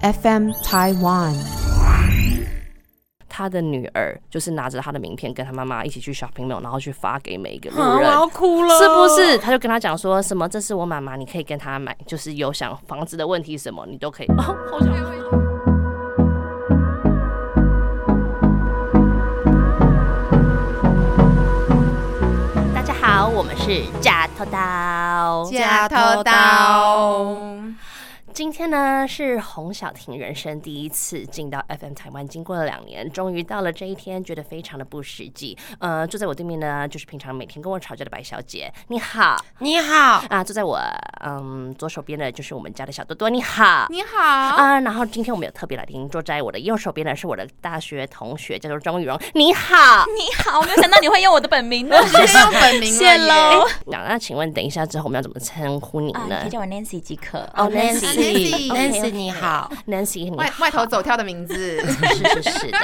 FM Taiwan。他的女儿就是拿着他的名片跟他妈妈一起去 shopping mall，然后去发给每一个路人，我人。要哭了，是不是？他就跟他讲说什么，这是我妈妈，你可以跟她买，就是有想房子的问题什么，你都可以。哦，好想哭。大家好，我们是假头刀。假头刀？今天呢是洪小婷人生第一次进到 FM 台湾，经过了两年，终于到了这一天，觉得非常的不实际。呃，坐在我对面呢，就是平常每天跟我吵架的白小姐，你好你好，啊！坐在我嗯左手边的就是我们家的小多多，你好。你好，啊，然后今天我们有特别来宾，坐在我的右手边的是我的大学同学，叫做钟雨荣，你好。你好，我没有想到你会用我的本名呢。是用本名喽耶。那那请问等一下之后我们要怎么称呼你呢可以叫我 Nancy 即可。哦 Nancy Nancy，Nancy，你好？Nancy，你外外头走跳的名字，是是是的，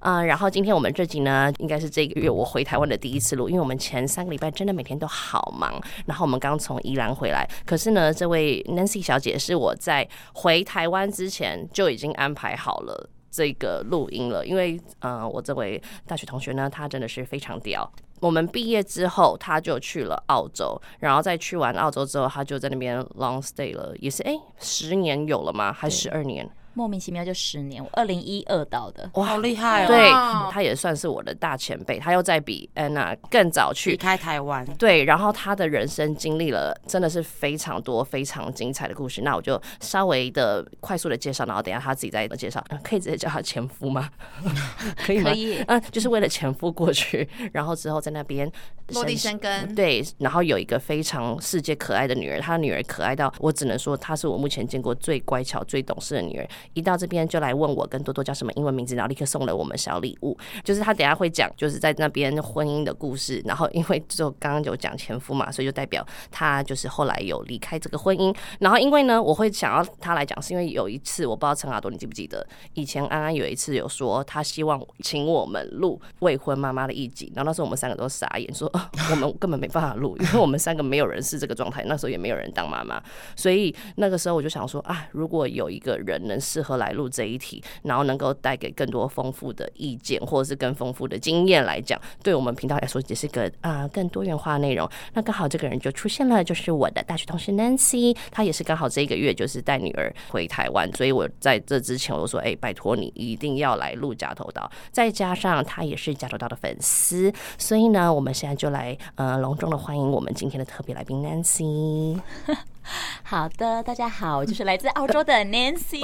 嗯，然后今天我们这集呢，应该是这个月我回台湾的第一次录，因为我们前三个礼拜真的每天都好忙，然后我们刚从宜兰回来，可是呢，这位 Nancy 小姐是我在回台湾之前就已经安排好了。这个录音了，因为呃，我这位大学同学呢，他真的是非常屌。我们毕业之后，他就去了澳洲，然后再去完澳洲之后，他就在那边 long stay 了，也是哎，十年有了吗？还十二年？莫名其妙就十年，我二零一二到的。哇，好厉害哦！对哇，他也算是我的大前辈，他又在比安娜更早离去。开台湾，对，然后他的人生经历了真的是非常多非常精彩的故事，那我就稍微的快速的介绍，然后等下他自己再介绍，呃可以直接叫他前夫吗？可以吗？可以嗯，就是为了前夫过去，然后之后在那边落地生根，对，然后有一个非常世界可爱的女儿，她的女儿可爱到我只能说她是我目前见过最乖巧、最懂事的女儿。一到这边就来问我跟多多叫什么英文名字，然后立刻送了我们小礼物。就是他等下会讲，就是在那边婚姻的故事。然后因为就刚刚有讲前夫嘛，所以就代表他就是后来有离开这个婚姻。然后因为呢，我会想要他来讲，是因为有一次我不知道陈阿多你记不记得，以前安安有一次有说她希望请我们录未婚妈妈的一集，然后那时候我们三个都傻眼，说、我们根本没办法录，因为我们三个没有人是这个状态，那时候也没有人当妈妈，所以那个时候我就想说啊，如果有一个人能适合来录这一题，然后能够带给更多丰富的意见，或者是更丰富的经验来讲，对我们频道来说也是个啊、更多元化的内容。那刚好这个人就出现了，就是我的大学同学 Nancy，她也是刚好这一个月就是带女儿回台湾，所以我在这之前我就说，哎、拜托你一定要来录假头刀，再加上她也是假头刀的粉丝，所以呢，我们现在就来呃隆重的欢迎我们今天的特别来宾 Nancy。好的，大家好，我就是来自澳洲的 Nancy。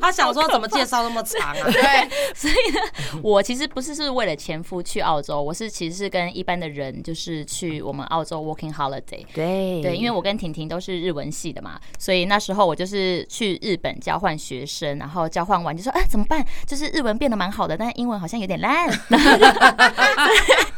他想说怎么介绍那么长啊？对，所以呢，我其实不是是为了前夫去澳洲，我是其实是跟一般的人就是去我们澳洲 working holiday。对对，因为我跟婷婷都是日文系的嘛，所以那时候我就是去日本交换学生，然后交换完就说，哎、怎么办？就是日文变得蛮好的，但是英文好像有点烂，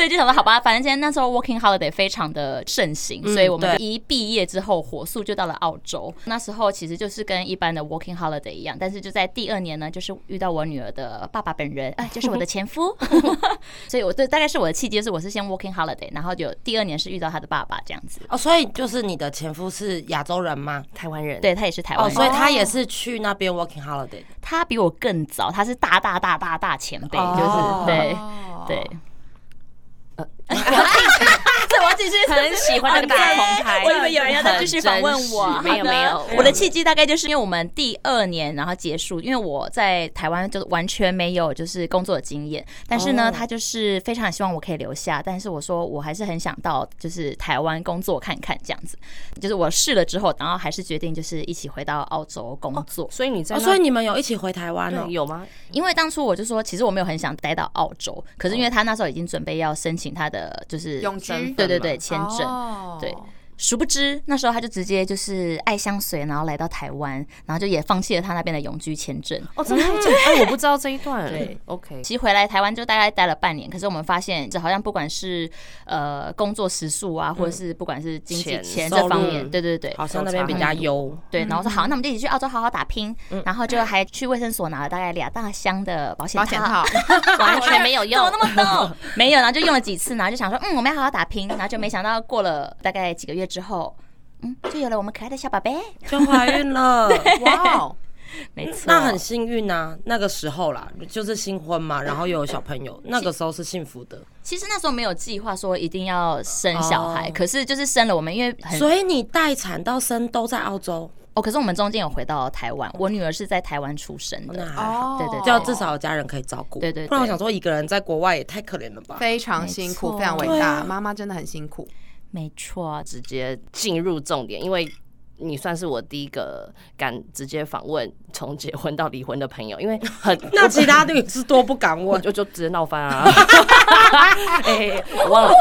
所以就想说，好吧，反正今天那时候 working holiday 非常的盛行，所以我们一毕业之后火速就到了澳洲。那时候其实就是跟一般的 working holiday 一样，但是就在第二年呢，就是遇到我女儿的爸爸本人，哎，就是我的前夫，所以我对大概是我的契机，是我是先 working holiday，然后就第二年是遇到他的爸爸这样子。哦，所以就是你的前夫是亚洲人吗？台湾人，对他也是台湾哦，人，所以他也是去那边 working holiday。他比我更早，他是大大大大大前辈，哦就是对对。哈哈哈哈继 续很喜欢那个大 空拍，我以为有人要再继续访问我，没有没有，我的契机大概就是因为我们第二年然后结束，因为我在台湾就完全没有就是工作的经验，但是呢，哦。他就是非常希望我可以留下，但是我说我还是很想到就是台湾工作看看这样子，就是我试了之后，然后还是决定就是一起回到澳洲工作，哦，所以你在那，所以你们有一起回台湾呢？有吗？因为当初我就说，其实我没有很想待到澳洲，可是因为他那时候已经准备要申请他的就是永居？身份对对对签证，哦对殊不知那时候他就直接就是爱相随，然后来到台湾，然后就也放弃了他那边的永居签证。哦，真的？哎，我不知道这一段。对，OK，其实回来台湾就大概待了半年，可是我们发现，这好像不管是呃工作时速啊，或者是不管是经济钱这方面，对对对，好像那边比较优。对，然后说好，那我们就一起去澳洲好好打拼，然后就还去卫生所拿了大概两大箱的保险套，完全没有 用，怎么那么多？没有，然后就用了几次，然后就想说，嗯，我们要好好打拼，然后就没想到过了大概几个月之后，嗯，就有了我们可爱的小宝贝。就怀孕了。哇哦，没错，那很幸运啊，那个时候啦，就是新婚嘛，然后又有小朋友，那个时候是幸福的。其实那时候没有计划说一定要生小孩，哦可是就是生了，我们因为所以你待产到生都在澳洲，哦，可是我们中间有回到台湾，我女儿是在台湾出生的。那还好，哦对对要至少有家人可以照顾。对对对不然我想说一个人在国外也太可怜了吧。非常辛苦，非常伟大，妈妈真的很辛苦。没错，直接进入重点，因为你算是我第一个敢直接访问从结婚到离婚的朋友，因为 很那其他女是多不敢我问，就就直接闹翻啊！哎、我忘了，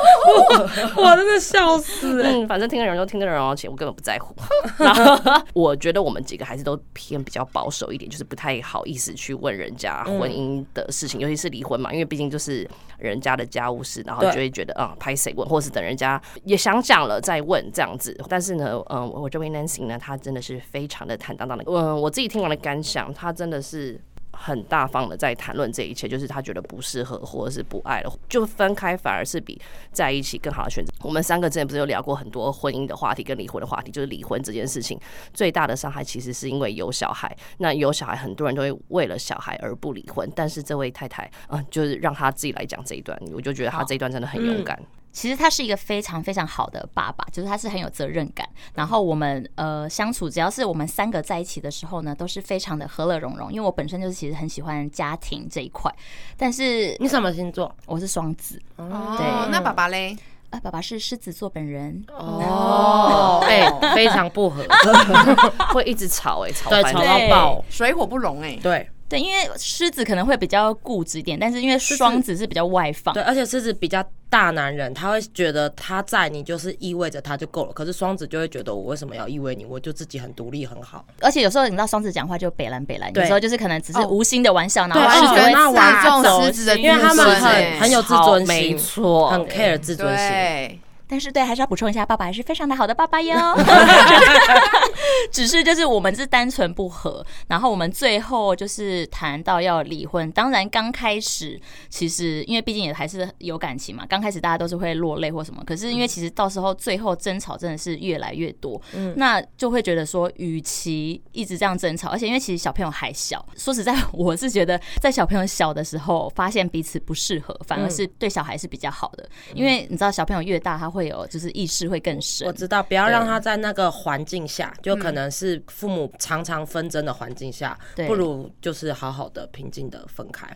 我真的笑死、欸。嗯，反正听的人就听的人哦，且我根本不在乎。然后我觉得我们几个还是都偏比较保守一点，就是不太好意思去问人家婚姻的事情，尤其是离婚嘛，因为毕竟就是人家的家务事，然后就会觉得啊，拍谁问，或是等人家也想讲了再问这样子。但是呢，嗯，我这位 Nancy 呢，她真的是非常的坦荡荡的，嗯，我自己听完的感想，她真的是。很大方的在谈论这一切，就是他觉得不适合或者是不爱了，就分开反而是比在一起更好的选择。我们三个之前不是有聊过很多婚姻的话题跟离婚的话题，就是离婚这件事情最大的伤害其实是因为有小孩。那有小孩，很多人都会为了小孩而不离婚，但是这位太太，嗯、就是让她自己来讲这一段，我就觉得她这一段真的很勇敢。其实他是一个非常非常好的爸爸，就是他是很有责任感。然后我们呃相处，只要是我们三个在一起的时候呢，都是非常的和乐融融。因为我本身就是其实很喜欢家庭这一块，但是你什么星座？我是双子，哦对，那爸爸嘞？啊，爸爸是狮子座本人，哦，哎、非常不合，会一直吵哎、吵对，吵到爆。水火不容哎。对对，因为狮子可能会比较固执一点，但是因为双子是比较外放，对，而且狮子比较大男人，他会觉得他在你就是意味着他就够了。可是双子就会觉得我为什么要意味你？我就自己很独立很好。而且有时候你知道双子讲话就北蓝北蓝，有时候就是可能只是哦无心的玩笑，然后对狮子会那我撒中走狮子的因为他们很欸很有自尊心，没错，很 care 自尊心。对，但是对，还是要补充一下，爸爸还是非常的好的爸爸哟。只是就是我们是单纯不和，然后我们最后就是谈到要离婚。当然刚开始其实因为毕竟也还是有感情嘛，刚开始大家都是会落泪或什么。可是因为其实到时候最后争吵真的是越来越多，嗯那就会觉得说，与其一直这样争吵，而且因为其实小朋友还小，说实在，我是觉得在小朋友小的时候发现彼此不适合，反而是对小孩是比较好的，因为你知道小朋友越大，他会有就是意识会更深我。知道，不要让他在那个环境下，就可能是父母常常纷争的环境下，对不如就是好好的平静的分开。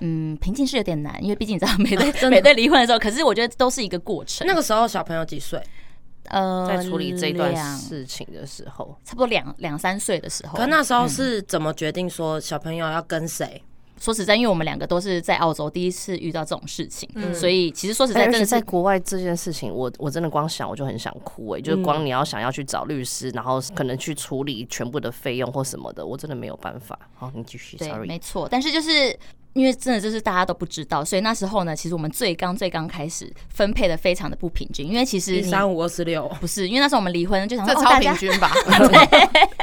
嗯，平静是有点难，因为毕竟你知道每 对每对离婚的时候，可是我觉得都是一个过程。那个时候小朋友几岁？呃，在处理这段事情的时候，差不多两两三岁的时候，可那时候是怎么决定说小朋友要跟谁？说实在，因为我们两个都是在澳洲第一次遇到这种事情，所以其实说实在，而且真的是在国外这件事情，我我真的光想我就很想哭哎、就是光你要想要去找律师，然后可能去处理全部的费用或什么的，我真的没有办法。好，你继续对，，sorry。没错。但是就是因为真的就是大家都不知道，所以那时候呢，其实我们最刚最刚开始分配的非常的不平均，因为其实三五二十六，不是，因为那时候我们离婚就想这超说哦大家平均吧？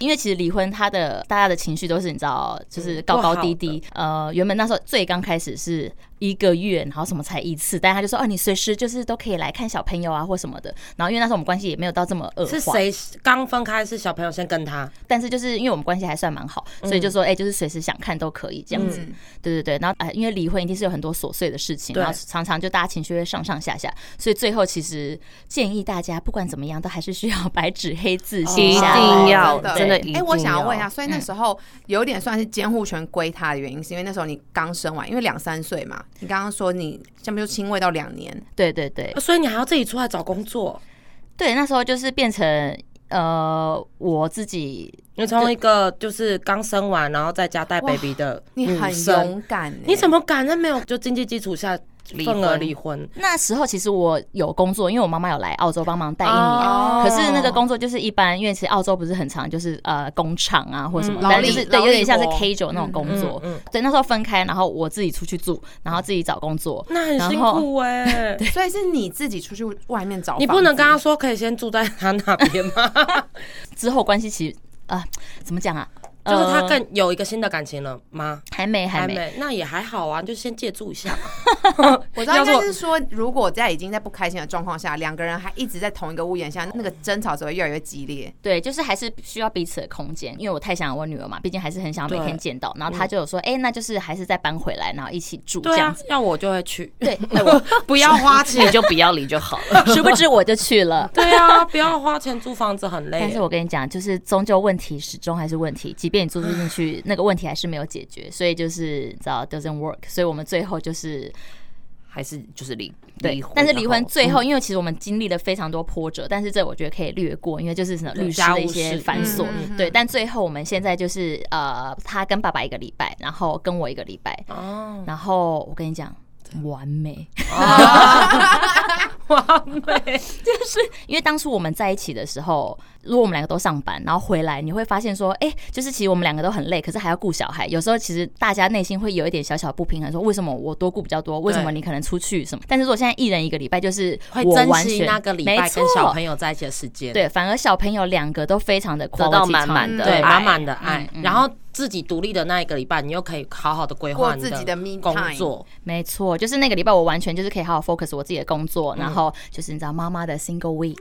因为其实离婚，他的大家的情绪都是你知道，就是高高低低。呃，原本那时候最刚开始是一个月，然后什么才一次，但他就说哦，你随时就是都可以来看小朋友啊或什么的。然后因为那时候我们关系也没有到这么恶化，是谁刚分开？是小朋友先跟他，但是就是因为我们关系还算蛮好，所以就说哎、就是随时想看都可以这样子。嗯对对对，然后哎、因为离婚一定是有很多琐碎的事情，然后常常就大家情绪会上上下下，所以最后其实建议大家不管怎么样，都还是需要白纸黑字写一下定来。要真真的一哎，我想要问一下，所以那时候有点算是监护权归他的原因，是因为那时候你刚生完，因为两三岁嘛，你刚刚说你这样就亲喂到两年，对对对。所以你还要自己出来找工作。对，那时候就是变成呃我自己你从一个就是刚生完，然后在家带 baby 的你很女生，勇敢欸，你怎么敢？在没有就经济基础下离份额婚离婚？那时候其实我有工作，因为我妈妈有来澳洲帮忙带一年。哦可是那个工作就是一般，因为其实澳洲不是很长，就是呃工厂啊或什么，嗯但就是对有点像是 K 九那种工作。嗯嗯对，那时候分开，然后我自己出去住，然后自己找工作。那很辛苦哎、所以是你自己出去外面找，你不能跟他说可以先住在他那边吗？之后关系其实啊、怎么讲啊？就是他呃更有一个新的感情了吗？还没还没。没，那也还好啊，就先借住一下嘛。我知道应要做该是说，如果在已经在不开心的状况下，两个人还一直在同一个屋檐下，那个争吵只会越来越激烈。对，就是还是需要彼此的空间，因为我太想我女儿嘛，毕竟还是很想要每天见到。然后他就有说，哎、那就是还是再搬回来，然后一起住这对样子。，啊要我就会去，对，哎我不要花钱 你。就不要理就好了。殊不知我就去了。对啊，不要花钱租房子很累。但是我跟你讲，就是终究问题始终还是问题，即便你住进去，那个问题还是没有解决，所以就是你知道 doesn't work，所以我们最后就是还是就是离对离婚，但是离婚最后，因为其实我们经历了非常多波折，但是这我觉得可以略过，因为就是什么律师的一些繁琐。对。但最后我们现在就是呃，他跟爸爸一个礼拜，然后跟我一个礼拜，哦，然后我跟你讲。完美，完美，就是因为当初我们在一起的时候，如果我们两个都上班，然后回来，你会发现说，哎、就是其实我们两个都很累，可是还要顾小孩。有时候其实大家内心会有一点小小不平衡，说为什么我多顾比较多，为什么你可能出去什么？但是如果现在一人一个礼拜，就是会珍我完全惜那个礼拜跟小朋友在一起的时间。对，反而小朋友两个都非常的得到满满的爱满满的爱嗯，嗯然后自己独立的那一个礼拜，你又可以好好的规划自己的工作。没错，就是那个礼拜我完全就是可以好好 focus 我自己的工作，嗯然后就是你知道妈妈的 single week，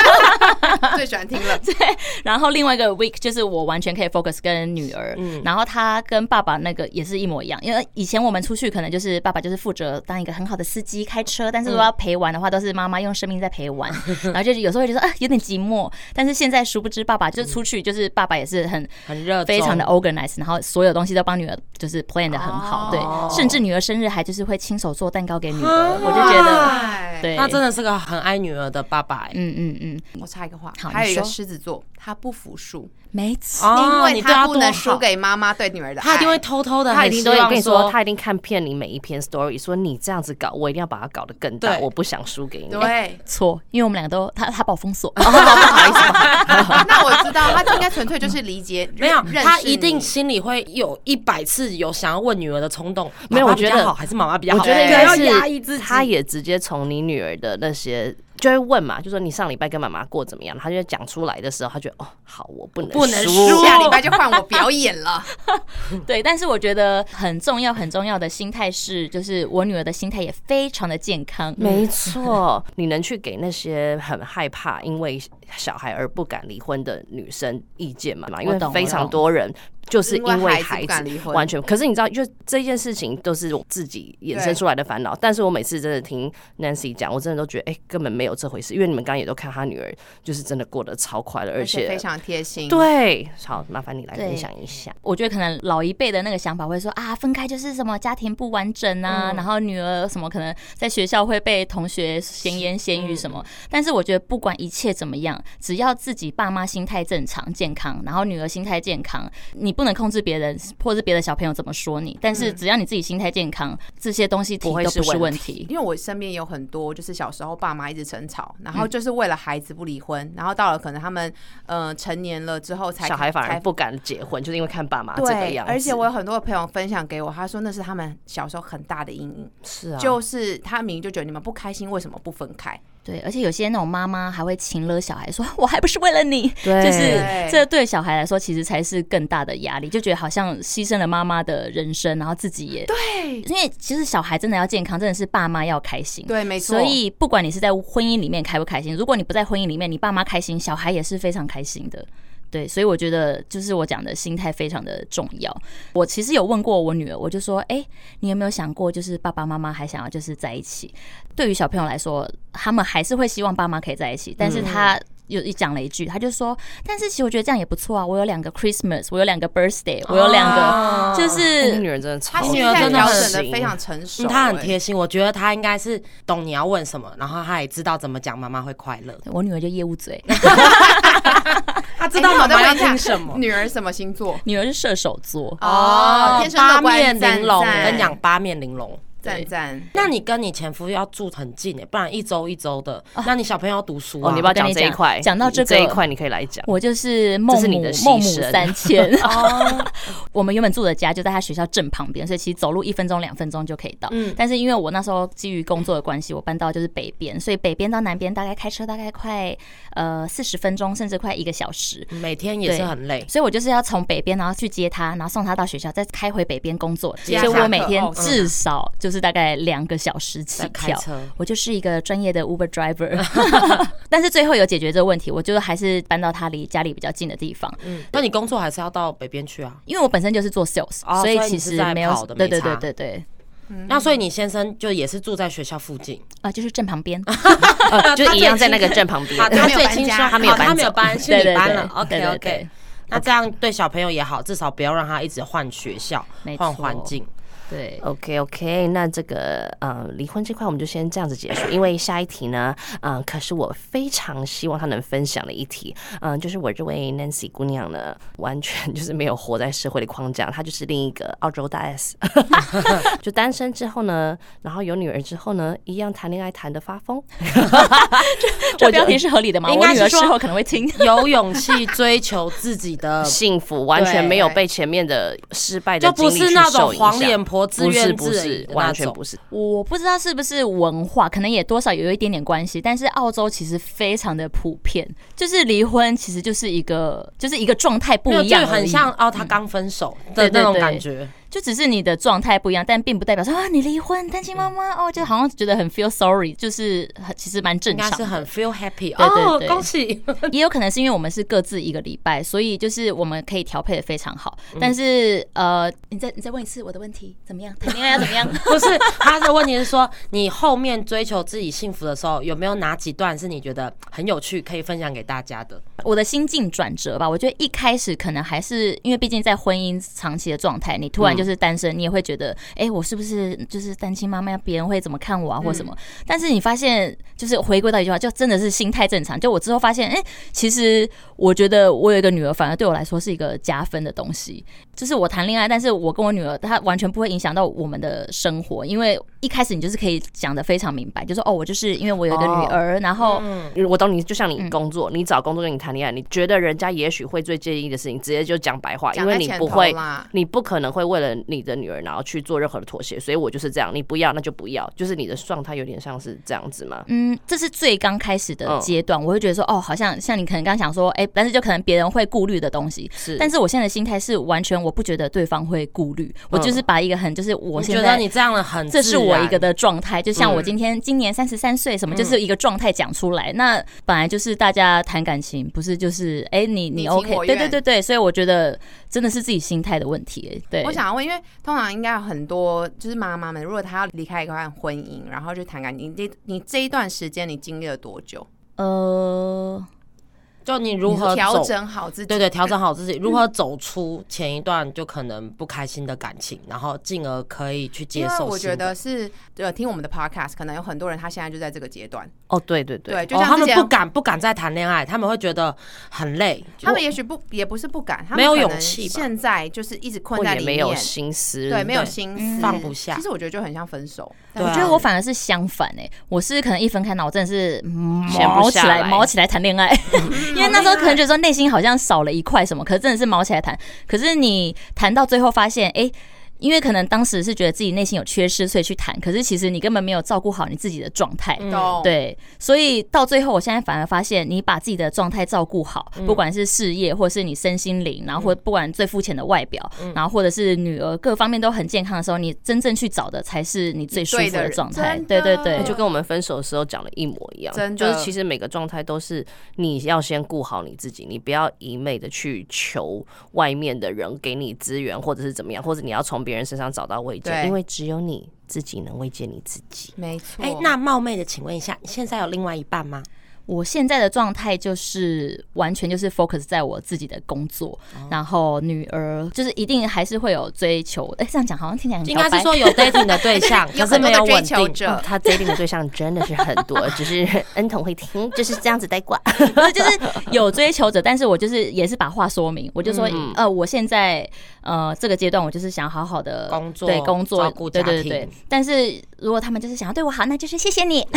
最喜欢听了，然后另外一个 week 就是我完全可以 focus 跟女儿，嗯。然后他跟爸爸那个也是一模一样，因为以前我们出去可能就是爸爸就是负责当一个很好的司机开车，但是如果要陪玩的话，都是妈妈用生命在陪玩，然后就是有时候会觉得啊有点寂寞，但是现在殊不知爸爸就是出去就是爸爸也是很很热，非常的 organized，然后所有东西都帮女儿就是 plan 的很好，哦。对，甚至女儿生日还就是会亲手做蛋糕给女儿，我就觉得哎，对，他真的是个很爱女儿的爸爸欸。嗯嗯嗯，我插一个话，好还有一个狮子座，他不服输，没错。因哦，为他不能输，给妈妈对女儿的爱，他一定会偷偷的，他一定都有跟你说，他一定看遍你每一篇 story，说你这样子搞，我一定要把它搞得更大，我不想输给你。对。错，因为我们两个都他他把我封锁，哦，不好意思，那我知道，他应该纯粹就是理解，没有，他一定心里会有一百次有想要问女儿的冲动。没有我觉得好还是妈妈比较好？我觉得应该是压抑自己。他也直接从你女儿的那些就会问嘛，就说你上礼拜跟妈妈过怎么样？他就讲出来的时候，他觉得哦，好，我不能不能输输下礼拜就换我表演了。对，但是我觉得很重要很重要的心态是，就是我女儿的心态也非常的健康，没错，你能去给那些很害怕因为小孩而不敢离婚的女生意见嘛？因为非常多人就是因为孩子完全，可是你知道，就这件事情都是我自己衍生出来的烦恼。但是我每次真的听 Nancy 讲，我真的都觉得，哎、根本没有这回事。因为你们刚刚也都看她女儿，就是真的过得超快乐，而且非常贴心。，对，好，麻烦你来分享一下。我觉得可能老一辈的那个想法会说啊，分开就是什么家庭不完整啊，然后女儿什么可能在学校会被同学闲言闲语什么。但是我觉得不管一切怎么样，只要自己爸妈心态正常健康，然后女儿心态健康，你不能控制别人或是别的小朋友怎么说你，但是只要你自己心态健康，这些东西不会都不是是问题。因为我身边有很多就是小时候爸妈一直争吵，然后就是为了孩子不离婚，然后到了可能他们呃成年了之后才小孩反而不敢结婚，就是因为看爸妈这个，样子。而且我有很多的朋友分享给我，他说那是他们小时候很大的阴影，是啊，就是他明明就觉得你们不开心，为什么不分开？对，而且有些那种妈妈还会情勒小孩说，我还不是为了你，对。就是这对小孩来说，其实才是更大的压力，就觉得好像牺牲了妈妈的人生，然后自己也对，因为其实小孩真的要健康，真的是爸妈要开心。对，没错。所以不管你是在婚姻里面开不开心，如果你不在婚姻里面，你爸妈开心，小孩也是非常开心的。对，所以我觉得就是我讲的心态非常的重要。我其实有问过我女儿，我就说，哎、你有没有想过，就是爸爸妈妈还想要就是在一起？对于小朋友来说，他们还是会希望爸妈可以在一起，但是他。有一讲了一句，他就说：“但是其实我觉得这样也不错啊，我有两个 Christmas，我有两个 birthday，我有两个，哦就你是女人真的超他心女儿真的的非常成熟、嗯他很欸贴心，我觉得她应该是懂你要问什么，然后她也知道怎么讲，妈妈会快乐。我女儿就业务嘴，他知道妈妈要听什么。女儿什么星座？女儿是射手座，哦天生玲珑，我跟你讲，八面玲珑。赞赞。那你跟你前夫要住很近诶，不然一周一周的，那你小朋友要读书啊？哦，你不要讲这一块，讲到这个这一块，你可以来讲。我就是孟母这是你的牺孟母三迁。哦，我们原本住的家就在他学校正旁边，所以其实走路一分钟、两分钟就可以到。嗯但是因为我那时候基于工作的关系，我搬到就是北边，所以北边到南边大概开车大概快呃四十分钟，甚至快一个小时。每天也是很累。所以我就是要从北边，然后去接他，然后送他到学校，再开回北边工作。所以我每天至少就是大概两个小时起跳。我就是一个专业的 Uber driver，但是最后有解决这个问题，我就还是搬到他离家里比较近的地方。嗯，那你工作还是要到北边去啊？因为我本身就是做 sales，、哦所以其实没有对对对对对，那所以你先生就也是住在学校附近，啊、就是镇旁边。呃，就一样在那个镇旁边，。他没有搬家最清楚，他没有搬他没有搬，是对对对你搬了。对 OK OK，那这样对小朋友也好，至少不要让他一直换学校没、换错环境。对，OK OK，那这个呃离婚这块我们就先这样子结束，因为下一题呢，嗯、可是我非常希望他能分享的一题，嗯、就是我这位 Nancy 姑娘呢，完全就是没有活在社会的框架，她就是另一个澳洲大 S，就单身之后呢，然后有女儿之后呢，一样谈恋爱谈的发疯，这标题是合理的吗？我应该是说女儿事后可能会听。有勇气追求自己的，幸福完全没有被前面的失败的就不是那种黄脸婆自不是怨不是完全不是。我不知道是不是文化，可能也多少有一点点关系。但是澳洲其实非常的普遍，就是离婚其实就是一个就是一个状态不一样就，很像哦，他刚分手的那种感觉。就只是你的状态不一样，但并不代表说啊你离婚单亲妈妈哦，就好像觉得很 feel sorry，就是很其实蛮正常是很 feel happy 哦对哦，对恭喜！也有可能是因为我们是各自一个礼拜，所以就是我们可以调配的非常好。嗯但是呃，你再你再问一次我的问题，怎么样？谈恋爱要怎么样？不是他的问题是说，你后面追求自己幸福的时候，有没有哪几段是你觉得很有趣，可以分享给大家的？我的心境转折吧，我觉得一开始可能还是因为毕竟在婚姻长期的状态，你突然就是单身，你也会觉得，哎、我是不是就是单亲妈妈？别人会怎么看我啊，或什么？但是你发现，就是回归到一句话，就真的是心态正常。就我之后发现，哎、其实我觉得我有一个女儿，反而对我来说是一个加分的东西。就是我谈恋爱，但是我跟我女儿，她完全不会影响到我们的生活，因为一开始你就是可以讲的非常明白，就说哦，我就是因为我有一个女儿，然后我懂你，就像嗯你工作，你找工作跟你谈恋爱，你觉得人家也许会最介意的事情，直接就讲白话，因为你不会，你不可能会为了你的女儿然后去做任何的妥协，所以我就是这样，你不要那就不要，就是你的状态有点像是这样子嘛。嗯，这是最刚开始的嗯阶段，我会觉得说，哦，好像像你可能刚想说，哎、但是就可能别人会顾虑的东西。是，但是我现在的心态是完全我不觉得对方会顾虑，我就是把一个很就是我我觉得你这样的很这，是我一个的状态，就像我嗯今天今年三十三岁，什么就是一个状态讲出来。那本来就是大家谈感情，不是就是哎、你你你 OK？对对对对，所以我觉得真的是自己心态的问题、哎对，我想要问，因为通常应该有很多就是妈妈们，如果她要离开一段婚姻，然后去谈感情，你这你这一段时间你经历了多久？呃，就你如何调整好自己？对对，调整 好自己，如何走出前一段就可能不开心的感情，然后进而可以去接受。我觉得，是呃，听我们的 podcast，可能有很多人他现在就在这个阶段，哦，对对对，对，就哦，他像之前、们不敢不敢再谈恋爱，他们会觉得很累。他们也许不也不是不敢，他们没有勇气吧现在就是一直困在里面，也没有心思，对，没有对心嗯思，放不下其实我觉得就很像分手，我觉得我反而是相反哎、我是可能一分开，那我真的是毛起来毛起来谈恋爱，因为那时候可能觉得说内心好像少了一块什么，可是真的是毛起来谈。可是你谈到最后发现，哎、因为可能当时是觉得自己内心有缺失，所以去谈。可是其实你根本没有照顾好你自己的状态。嗯？对，所以到最后，我现在反而发现，你把自己的状态照顾好，嗯不管是事业，或是你身心灵，然后或不管最肤浅的外表，嗯然后或者是女儿各方面都很健康的时候，你真正去找的才是你最舒服的状态。真对对对，就跟我们分手的时候讲的一模一样，真就是其实每个状态都是你要先顾好你自己，你不要一昧的去求外面的人给你资源，或者是怎么样，或者你要从别人身上找到慰藉，因为只有你自己能慰藉你自己。没错。哎、那冒昧的请问一下，你现在有另外一半吗？我现在的状态就是完全就是 focus 在我自己的工作，然后女儿就是一定还是会有追求。哎、这样讲好像听起来很应该是说有 dating 的对象，可是没有稳定。求者，他 dating 的对象真的是很多，只是 恩童会听，就是这样子带挂。就是有追求者，但是我就是也是把话说明，我就说，嗯呃，我现在呃这个阶段，我就是想好好的工作对工作照顾家庭对对对。但是如果他们就是想要对我好，那就是谢谢你。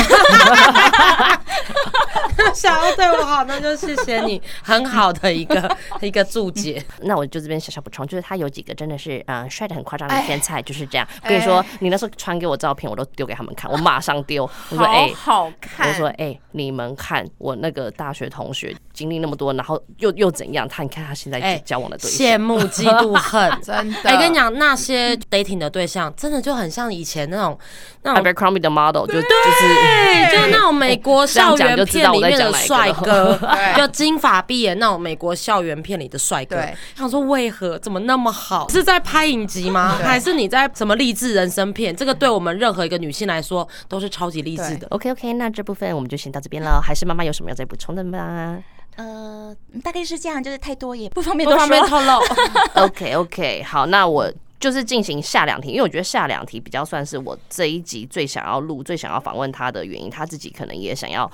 想要对我好，那就谢谢你，很好的一个 一个注解。那我就这边小小补充，就是他有几个真的是嗯帅的很夸张的哎天才，就是这样。我跟你说，你那时候传给我照片，我都丢给他们看，我马上丢。我说哎。好好看。我说：“哎、你们看我那个大学同学经历那么多，然后又又怎样？他你看他现在哎交往的对象，羡慕、嫉妒、恨。真的，哎、跟你讲，那些 dating 的对象，真的就很像以前那种那种 Abercrombie 的 model 就就是对，就是 那种美国校园片里面的帅哥，就金发碧眼那种美国校园片里的帅哥对。想说为何怎么那么好？是在拍影集吗？还是你在什么励志人生片？这个对我们任何一个女性来说都是超级励志的。OK OK。那这部分我们就先到这边了。还是妈妈有什么要再补充的吗呃，大概是这样，就是太多也 不方便不多。方便透露。？OK OK。好，那我。就是进行下两题，因为我觉得下两题比较算是我这一集最想要录、最想要访问他的原因，他自己可能也想要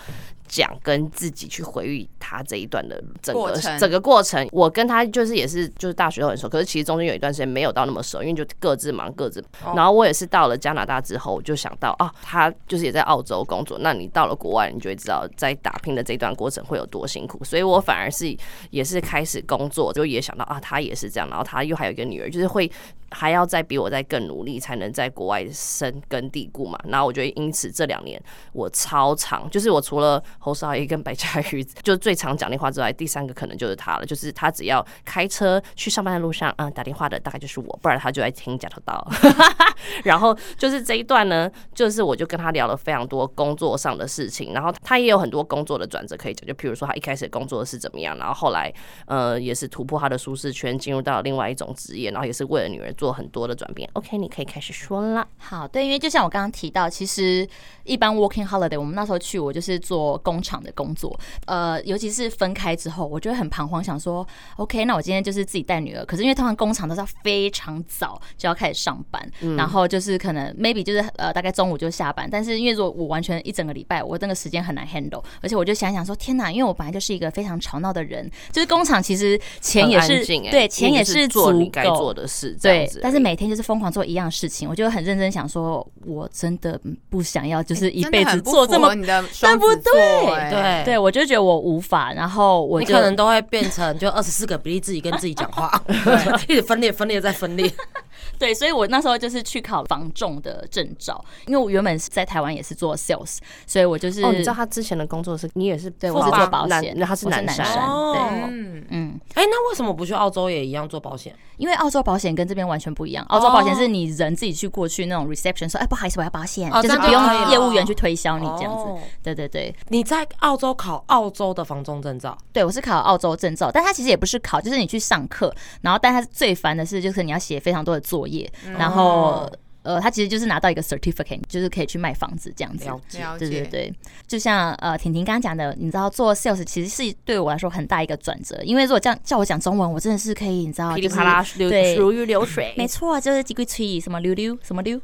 讲跟自己去回忆他这一段的整个整个过程。我跟他就是也是就是大学都很熟，可是其实中间有一段时间没有到那么熟，因为就各自忙各自。然后我也是到了加拿大之后，我就想到啊，他就是也在澳洲工作，那你到了国外，你就会知道在打拼的这段过程会有多辛苦。所以我反而是也是开始工作，就也想到啊，他也是这样，然后他又还有一个女儿，就是会还要再比我再更努力，才能在国外深根蒂固嘛。然后我觉得因此这两年我超长，就是我除了侯少爷跟白嘉瑜就最常讲电话之外，第三个可能就是他了。就是他只要开车去上班的路上，嗯，打电话的大概就是我，不然他就在听假头刀。然后就是这一段呢，就是我就跟他聊了非常多工作上的事情，然后他也有很多工作的转折可以讲，就譬如说他一开始工作是怎么样，然后后来呃也是突破他的舒适圈，进入到另外一种职业，然后也是为了女儿做很多的转变。OK，你可以开始说了。好，对，因为就像我刚刚提到，其实一般 working holiday，我们那时候去，我就是做工厂的工作，呃，尤其是分开之后，我就会很彷徨，想说，OK，那我今天就是自己带女儿，可是因为通常工厂都是要非常早就要开始上班，然后就是可能 maybe 就是呃大概中午就下班，但是因为如果我完全一整个礼拜，我那个时间很难 handle，而且我就想想说，天哪，因为我本来就是一个非常吵闹的人，就是工厂其实钱也是对，钱也是做你该做。的事，这样但是每天就是疯狂做一样的事情，我就很认真想说，我真的不想要，就是一辈子做这么你的对不对哎对对，我就觉得我无法，然后我就你可能都会变成就二十四个比例自己跟自己讲话，一直分裂、分裂再分裂。对，所以我那时候就是去考防重的证照，因为我原本是在台湾也是做 sales，所以我就是哦，你知道他之前的工作是你也是对我是做保险，那他是我是南山山，哦对，嗯，嗯，哎、那为什么不去澳洲也一样做保险？因为澳洲保险跟这边完全不一样，澳洲保险是你人自己去过去那种 reception 说，哎，不好意思，我要保险，哦就是不用业务员去推销你这样子。哦对对对，你在澳洲考澳洲的防重证照，对，我是考澳洲证照，但他其实也不是考，就是你去上课，然后但他最烦的是，就是你要写非常多的作业，然后呃，他其实就是拿到一个 certificate，就是可以去卖房子这样子。了解。对对对，就像呃婷婷刚刚讲的，你知道做 sales 其实是对我来说很大一个转折，因为如果这样叫我讲中文，我真的是可以，你知道，噼里啪啦流对。如鱼流水。没错，就是几句吹什么溜溜什么 溜，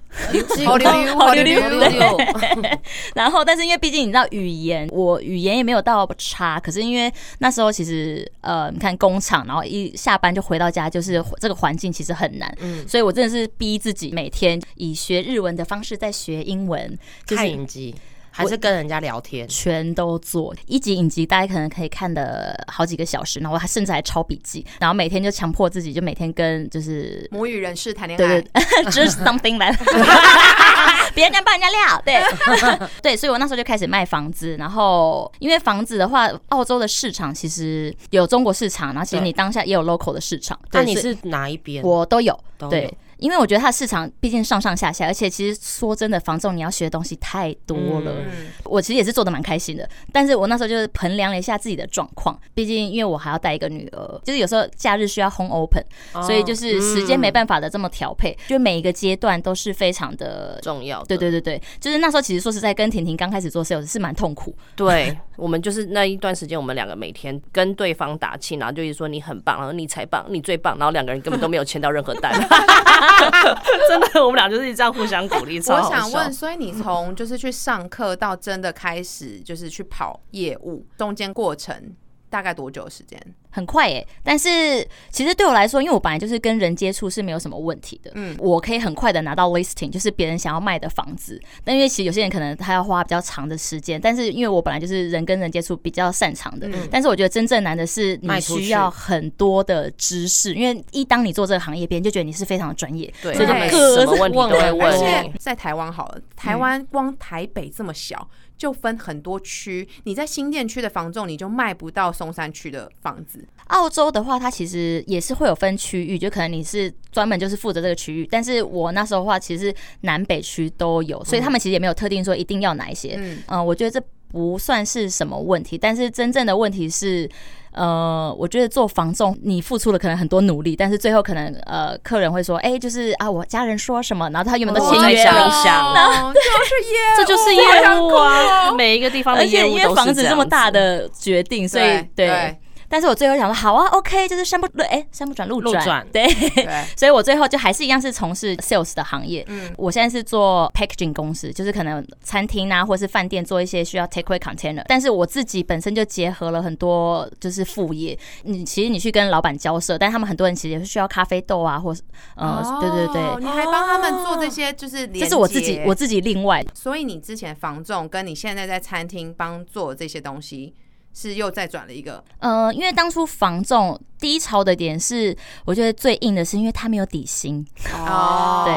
好溜溜，好溜溜，溜，然后，但是因为毕竟你知道语言，我语言也没有到差，可是因为那时候其实呃，你看工厂，然后一下班就回到家，就是这个环境其实很难，嗯，所以我真的是逼自己每天以学日文的方式在学英文，就看影集还是跟人家聊天？全都做。一集影集大家可能可以看的好几个小时，然后我还甚至还抄笔记，然后每天就强迫自己，就每天跟就是母语人士谈恋对爱对，，就是 something 来，别人家帮人家料，对 对，所以我那时候就开始卖房子，然后因为房子的话，澳洲的市场其实有中国市场，然后其实你当下也有 local 的市场，那你是哪一边？我都有，都有对，因为我觉得它的市场毕竟上上下下，而且其实说真的，房仲你要学的东西太多了。嗯，我其实也是做的蛮开心的，但是我那时候就是衡量了一下自己的状况，毕竟因为我还要带一个女儿，就是有时候假日需要 home open，、所以就是时间没办法的这么调配，就每一个阶段都是非常的。重要的。对对对对，就是那时候其实说实在，跟婷婷刚开始做 sales 是蛮痛苦，对，我们就是那一段时间，我们两个每天跟对方打气，然后就一直说你很棒，然后你才棒，你最棒，然后两个人根本都没有签到任何单，真的，我们俩就是这样互相鼓励。我想问，所以你从就是去上课到真的开始就是去跑业务，中间过程大概多久时间？很快耶、但是其实对我来说，因为我本来就是跟人接触是没有什么问题的，嗯。嗯，我可以很快的拿到 listing，就是别人想要卖的房子。但因为其实有些人可能他要花比较长的时间，但是因为我本来就是人跟人接触比较擅长的，但是我觉得真正难的是你需要很多的知识，因为一当你做这个行业，别人就觉得你是非常的专业，对，所以就什么问题都会问。而且。在台湾好了，台湾光台北这么小，就分很多区。你在新店区的房仲，你就卖不到松山区的房子。澳洲的话，它其实也是会有分区域，就可能你是专门就是负责这个区域，但是我那时候的话，其实南北区都有，所以他们其实也没有特定说一定要哪一些。嗯嗯、我觉得这不算是什么问题，但是真正的问题是。呃，我觉得做房仲，你付出了可能很多努力，但是最后可能呃，客人会说，哎、就是啊，我家人说什么，然后他原本都签约了，想一想。哦就是业务，这就是业务啊，每一个地方的而业务且因为房都是这样子。这么大的决定，所以对。对。但是我最后想说，好啊，OK，就是山不哎，山不转路转，路转。对，对，所以我最后就还是一样是从事 sales 的行业。嗯。我现在是做 packaging 公司，就是可能餐厅啊，或是饭店做一些需要 take away container。但是我自己本身就结合了很多就是副业。你其实你去跟老板交涉，但他们很多人其实也是需要咖啡豆啊，或是呃，对对对，哦你还帮他们做这些，就是这是我自己我自己另外。所以你之前房仲跟你现在在餐厅帮做这些东西，是又再转了一个？呃，因为当初房仲低潮的点是，我觉得最硬的是因为他没有底薪，哦。对，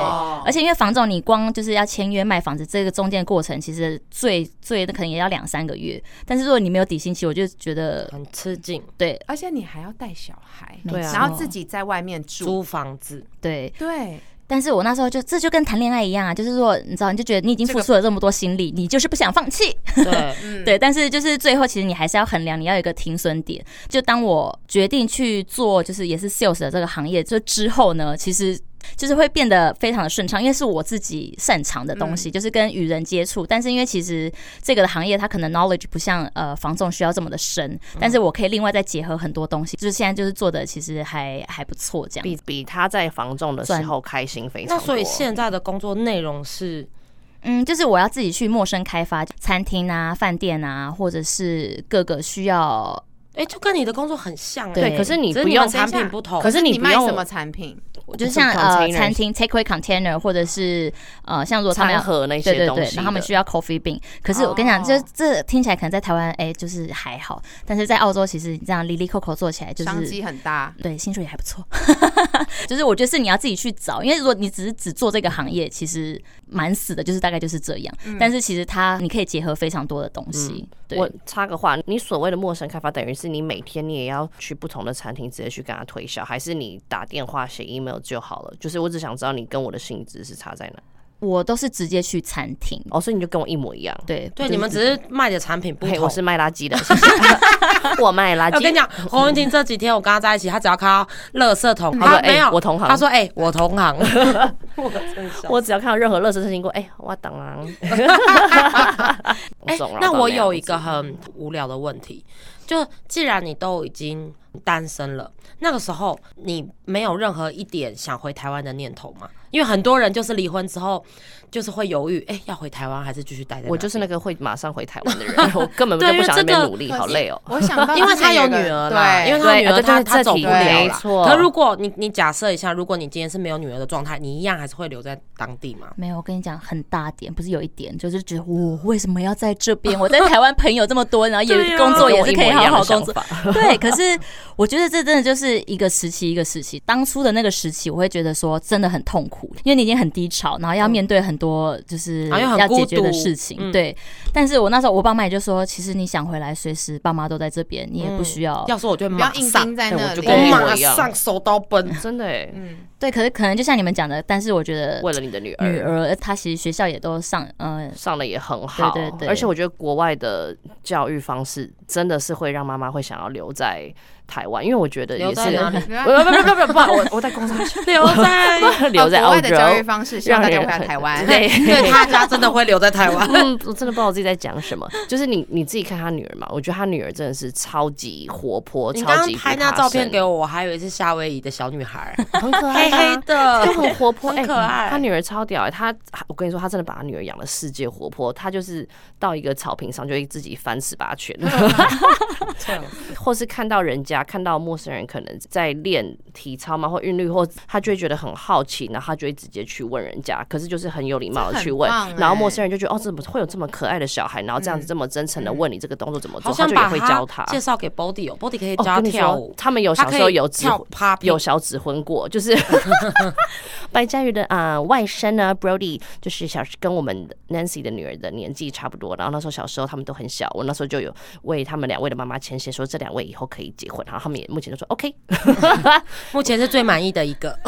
而且因为房仲你光就是要签约卖房子，这个中间过程其实最最可能也要两三个月，但是如果你没有底薪，其实我就觉得很吃劲，对。而且你还要带小孩，对啊。然后自己在外面住，租房子，对，对，但是我那时候就这就跟谈恋爱一样啊，就是说你知道，你就觉得你已经付出了这么多心力，你就是不想放弃，对，嗯，对，但是就是最后，其实你还是要衡量，你要有一个停损点。就当我决定去做，就是也是 sales 的这个行业，就之后呢，其实就是会变得非常的顺畅，因为是我自己擅长的东西，就是跟与人接触。但是因为其实这个的行业，它可能 knowledge 不像呃房仲需要这么的深，但是我可以另外再结合很多东西，就是现在就是做的其实还还不错，这样。比比他在房仲的时候开心非常多。那所以现在的工作内容是嗯，就是我要自己去陌生开发餐厅啊、饭店啊，或者是各个需要哎、就跟你的工作很像、对欸，对，可是你不用产品不同。可是你你卖什么产品？就是像呃餐厅 take away container，或者是呃像如果他们要餐盒那些东西的，然后他们需要 coffee bean。可是我跟你讲，哦这这听起来可能在台湾哎、就是还好，但是在澳洲其实你这样 Lily Coco 做起来就是。商机很大，对，薪水也还不错，就是我觉得是你要自己去找，因为如果你只是只做这个行业，其实蛮死的，就是大概就是这样。但是其实它你可以结合非常多的东西，对，我插个话，你所谓的陌生开发，等于是你每天你也要去不同的餐厅直接去跟他推销，还是你打电话写 email 就好了？就是我只想知道你跟我的性质是差在哪。我都是直接去餐厅，哦，所以你就跟我一模一样。对对，你们只是卖的产品不嘿，同。我是卖垃圾的，谢 谢 我卖垃圾。我跟你讲，洪文婷这几天我跟他在一起，他只要看到垃圾桶，他说哎没有，我同行他说哎、我同行。我我只要看到任何垃圾事情过，哎、我挡啊！哎、懂了那我有一个很无聊的问题，就既然你都已经单身了，那个时候你没有任何一点想回台湾的念头吗？因为很多人就是离婚之后，就是会犹豫，哎、要回台湾还是继续待在？我就是那个会马上回台湾的人，我根本 就对不想在那边努力，好累哦。我想到 因为他有女儿啦，对，因为他女儿对他他走不了错可如果你你假设一下，如果你今天是没有女儿的状态，你一样还是会留在当地吗？没有，我跟你讲，很大点，不是有一点，就是觉得我为什么要在这边？我在台湾朋友这么多，然后也工作也是可以好好工作对，可是我觉得这真的就是一个时期一个时期。当初的那个时期，我会觉得说真的很痛苦，因为你已经很低潮，然后要面对很多就是要解决的事情。嗯对，但是我那时候我爸妈也就说，其实你想回来，随时爸妈都在这边，你也不需要。要说我就不要硬马上在那里我就。跟你一模马上手刀奔。真的哎，嗯，对，可是可能就像你们讲的，但是我觉得为了你的女儿，女儿她其实学校也都上，呃，上的也很好，对对对而且我觉得国外的教育方式真的是会让妈妈会想要留在台湾，因为我觉得也是？不不不不不不，我我在工商区留在留在澳国外的教育，方式，希望大家回来台湾。对对他家真的会留在台湾。嗯，我真的不知道我自己在讲什么。就是你你自己看他女儿嘛，我觉得他女儿真的是超级活泼，超级刚拍那照片给我，我还以为是夏威夷的小女孩，很可爱啊，黑的，就很活泼，很可爱。他女儿超屌、欸，他我跟你说，他真的把他女儿养的世界活泼。他就是到一个草坪上就会自己翻十八圈，这样或是看到人家看到陌生人可能在练体操嘛或韵律，或他就会觉得很好奇，然后他就会直接去问人家，可是就是很有礼貌的去问然后陌欸生人就觉得哦，怎么会有这么可爱的小孩，然后这样子这么真诚的问你这个动作怎么做，好他？就也会教他。介绍给 Body 哦，Body 可以哦，教他们有小时候有指有小指婚过，就是 白佳瑜的啊、呃外甥呢，Brody，就是小时跟我们 Nancy 的女儿的年纪差不多，然后那时候小时候他们都很小，我那时候就有为他们两位的妈妈牵线，说这两位以后可以结婚，然后他们也目前都说 OK，目前是最满意的一个。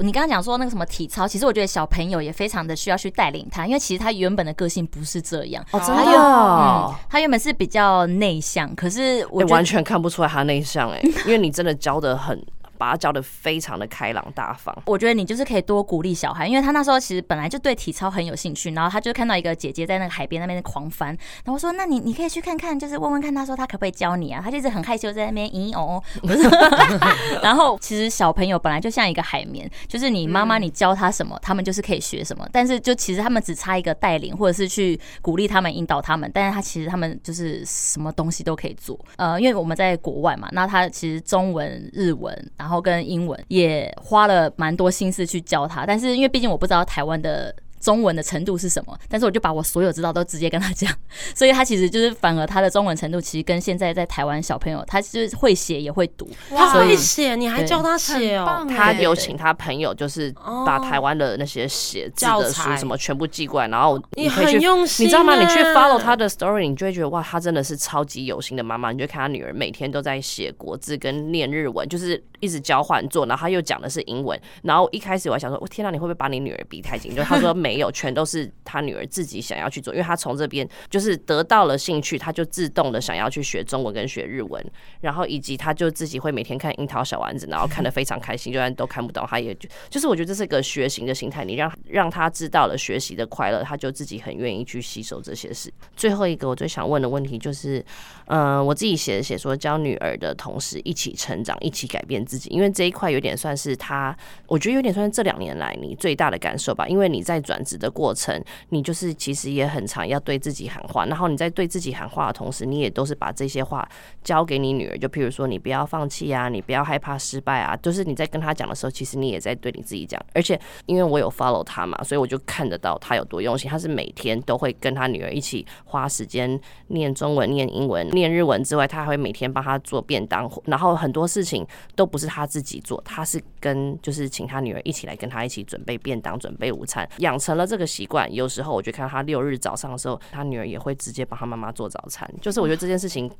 你刚刚讲说那个什么体操，其实我觉得小朋友也非常的需要去带领他，因为其实他原本的个性不是这样。哦，真他的哦嗯，他原本是比较内向，可是我欸完全看不出来他内向哎，因为你真的教的很，把他教的非常的开朗大方。我觉得你就是可以多鼓励小孩，因为他那时候其实本来就对体操很有兴趣，然后他就看到一个姐姐在那个海边那边狂翻，然后我说那你你可以去看看，就是问问看，他说他可不可以教你啊？他就一直很害羞在那边咦哦哦，不是，然后其实小朋友本来就像一个海绵，就是你妈妈你教他什么，他们就是可以学什么，但是就其实他们只差一个带领或者是去鼓励他们、引导他们，但是他其实他们就是什么东西都可以做，呃，因为我们在国外嘛，那他其实中文、日文，然后跟英文也花了蛮多心思去教他，但是因为毕竟我不知道台湾的。中文的程度是什么？但是我就把我所有知道都直接跟他讲，所以他其实就是反而他的中文程度其实跟现在在台湾小朋友，他就是会写也会读，他会写，你还教他写哦。他欸有请他朋友，就是把台湾的那些写字的书什么全部寄过来，然后你可以去很用心你知道吗？你去欸 follow 他的 story，你就会觉得哇，他真的是超级有心的妈妈。你就看他女儿每天都在写国字跟念日文，就是一直交换做，然后他又讲的是英文。然后一开始我还想说，我天哪，你会不会把你女儿逼太紧？就他说没有，全都是他女儿自己想要去做，因为他从这边就是得到了兴趣，他就自动的想要去学中文跟学日文，然后以及他就自己会每天看樱桃小丸子，然后看得非常开心，就算都看不懂，他也就就是我觉得这是一个学习的心态，你让让他知道了学习的快乐，他就自己很愿意去吸收这些事。最后一个我最想问的问题就是，嗯、我自己写写说教女儿的同时一起成长，一起改变自己，因为这一块有点算是他，我觉得有点算是这两年来你最大的感受吧，因为你在转职的过程，你就是其实也很常要对自己喊话，然后你在对自己喊话的同时，你也都是把这些话交给你女儿，就譬如说你不要放弃啊，你不要害怕失败啊，就是你在跟她讲的时候，其实你也在对你自己讲。而且因为我有 follow 他嘛，所以我就看得到他有多用心。他是每天都会跟他女儿一起花时间念中文、念英文、念日文之外，他还会每天帮她做便当，然后很多事情都不是他自己做，他是跟就是请他女儿一起来跟他一起准备便当、准备午餐，养成了这个习惯。有时候我就看到他六日早上的时候，他女儿也会直接帮他妈妈做早餐，就是我觉得这件事情。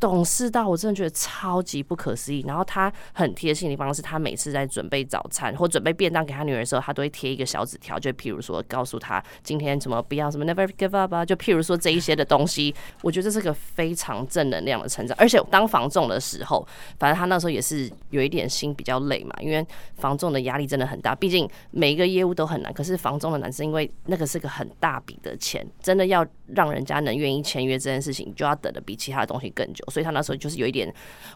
懂事到我真的觉得超级不可思议。然后他很贴心的方是，他每次在准备早餐或准备便当给他女儿的时候，他都会贴一个小纸条，就譬如说告诉他今天什么不要什么 never give up 啊，就譬如说这一些的东西，我觉得这是个非常正能量的成长。而且当房仲的时候，反正他那时候也是有一点心比较累嘛，因为房仲的压力真的很大，毕竟每一个业务都很难。可是房仲的男生，因为那个是个很大笔的钱，真的要让人家能愿意签约这件事情，就要等的比其他的东西更久。所以他那时候就是有一点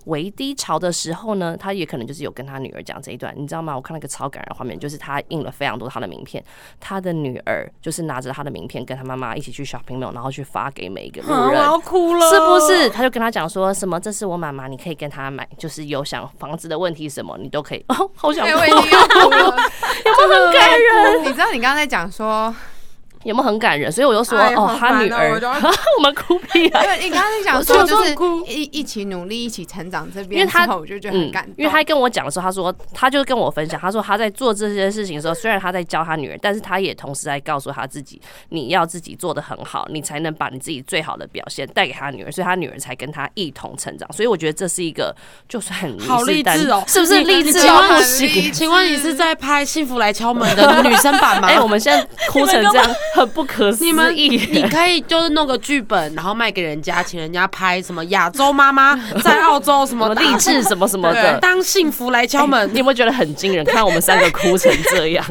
微低潮的时候呢，他也可能就是有跟他女儿讲这一段，你知道吗？我看那个超感人的画面，就是他印了非常多他的名片，他的女儿就是拿着他的名片跟他妈妈一起去 shopping mall，然后去发给每一个路人。要哭了，是不是？？他就跟他讲说什么，这是我妈妈，你可以跟她买，就是有想房子的问题什么，你都可以。哦，好想哎，哭我已经要哭了，很感人。你知道你刚刚在讲说有没有很感人？所以我就说，哎哦，他女儿 我们哭屁啊！因为你刚才讲我说，就就是哭一一起努力、一起成长这边因为他我就觉得很感动。因为他跟我讲的时候，他说他就跟我分享，他说他在做这些事情的时候，虽然他在教他女儿，但是他也同时在告诉他自己，你要自己做的很好，你才能把你自己最好的表现带给他女儿，所以他女儿才跟他一同成长。所以我觉得这是一个，就算你好励志哦是不是励志到请问很不行？请问你是在拍《幸福来敲门》的女生版吗？哎、我们现在哭成这样，很不可思你们议。你可以就是弄个剧本，然后卖给人家，请人家拍什么亚洲妈妈 在澳洲什什么么励志什么什么的，当幸福来敲门你。有没有觉得很惊人？看我们三个哭成这样，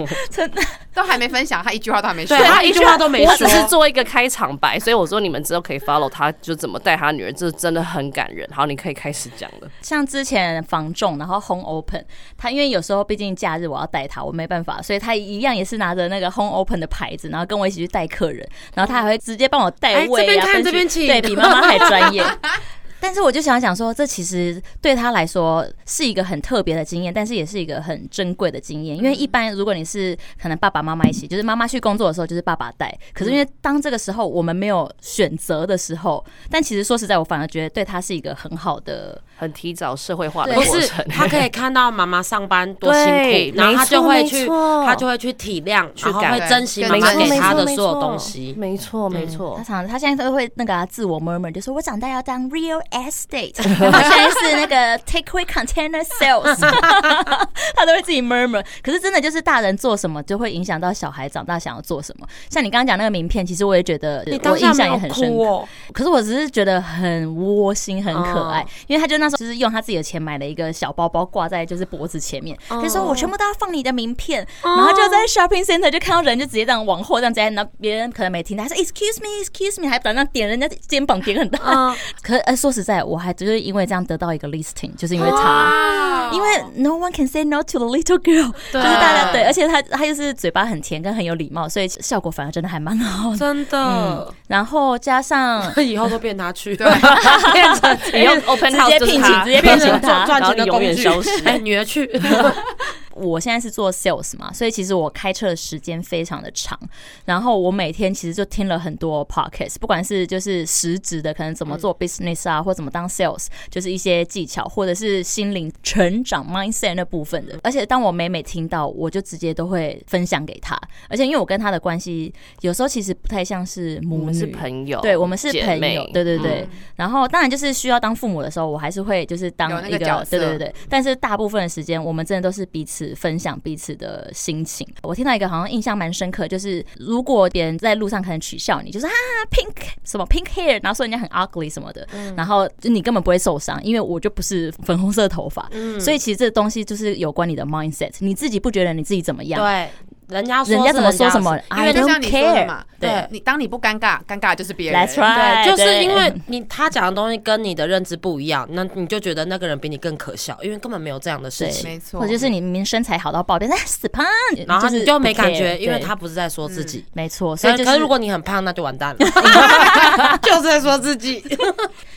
都还没分享，他一句话都还没说。对他一句话都没说我只是做一个开场白，所以我说你们之后可以 follow 他，就怎么带他女儿，这真的很感人。好，你可以开始讲了。像之前房仲，然后 home open，他因为有时候毕竟假日我要带他，我没办法，所以他一样也是拿着那个 home open 的牌子，然后跟我一起去带客人，然后他还会直接帮我带哎位啊，这边对比妈妈还专业。但是我就想想说，这其实对他来说是一个很特别的经验，但是也是一个很珍贵的经验。因为一般如果你是可能爸爸妈妈一起，就是妈妈去工作的时候就是爸爸带，可是因为当这个时候我们没有选择的时候，但其实说实在，我反而觉得对他是一个很好的很提早社会化的不是过程，，他可以 看到妈妈上班多辛苦，然后他就会去，他就会去体谅，去感然后会珍惜妈妈给他的所有东西。没错，没错他错。常他现在都会那个、啊、自我 murmur，就说我长大要当 real estate，他现在是那个 takeaway container sales，他都会自己 murmur。可是真的就是大人做什么，就会影响到小孩长大想要做什么。像你刚刚讲那个名片，其实我也觉得你我印象也很深刻。可是我只是觉得很窝心、很可爱，哦因为他就那时候就是用他自己的钱买了一个小包包挂在就是脖子前面，哦就说我全部都要放你的名片，然后就在 shopping center 就看到人就直接这样往后这样直接，然后别人可能没听到，他说 excuse me excuse me，还短暂点人家肩膀点很大。嗯，可是呃说实在，我还就是因为这样得到一个 listing，就是因为他。哇因为 no one can say no to the little girl，就是大家对，而且他他就是嘴巴很甜跟很有礼貌，所以效果反而真的还蛮好的。真的嗯，，然后加上 以后都变他去，对 变成以后 open 接聘请直接变成聘请他赚然后永钱的工具远消失。哎，女儿去，我现在是做 sales 嘛，所以其实我开车的时间非常的长，然后我每天其实就听了很多 podcast，不管是就是实质的，可能怎么做 business 啊，或怎么当 sales，就是一些技巧，或者是心灵成长 mindset 那部分的。而且当我每每听到，我就直接都会分享给他，而且因为我跟他的关系有时候其实不太像是母女，是朋友，对，我们是朋友，对对对。嗯然后当然就是需要当父母的时候，我还是会就是当一个对对对。但是大部分的时间，我们真的都是彼此分享彼此的心情。我听到一个好像印象蛮深刻，就是如果别人在路上可能取笑你，就是啊 pink 什么 pink hair，然后说人家很 ugly 什么的，嗯然后就你根本不会受伤，因为我就不是粉红色头发，嗯所以其实这东西就是有关你的 mindset，你自己不觉得你自己怎么样？对，人家说人家怎么说什么因为就像你说的 care 嘛，对。你当你不尴尬，尴尬就是别人。That's right，对，就是因为你他讲的东西跟你的认知不一样，那你就觉得那个人比你更可笑，因为根本没有这样的事情。没错，或者就是你明明身材好到爆，变成死胖，然后你就没感觉，因为他不是在说自己。没错，所以就是可可是如果你很胖，那就完蛋了，就是在说自己。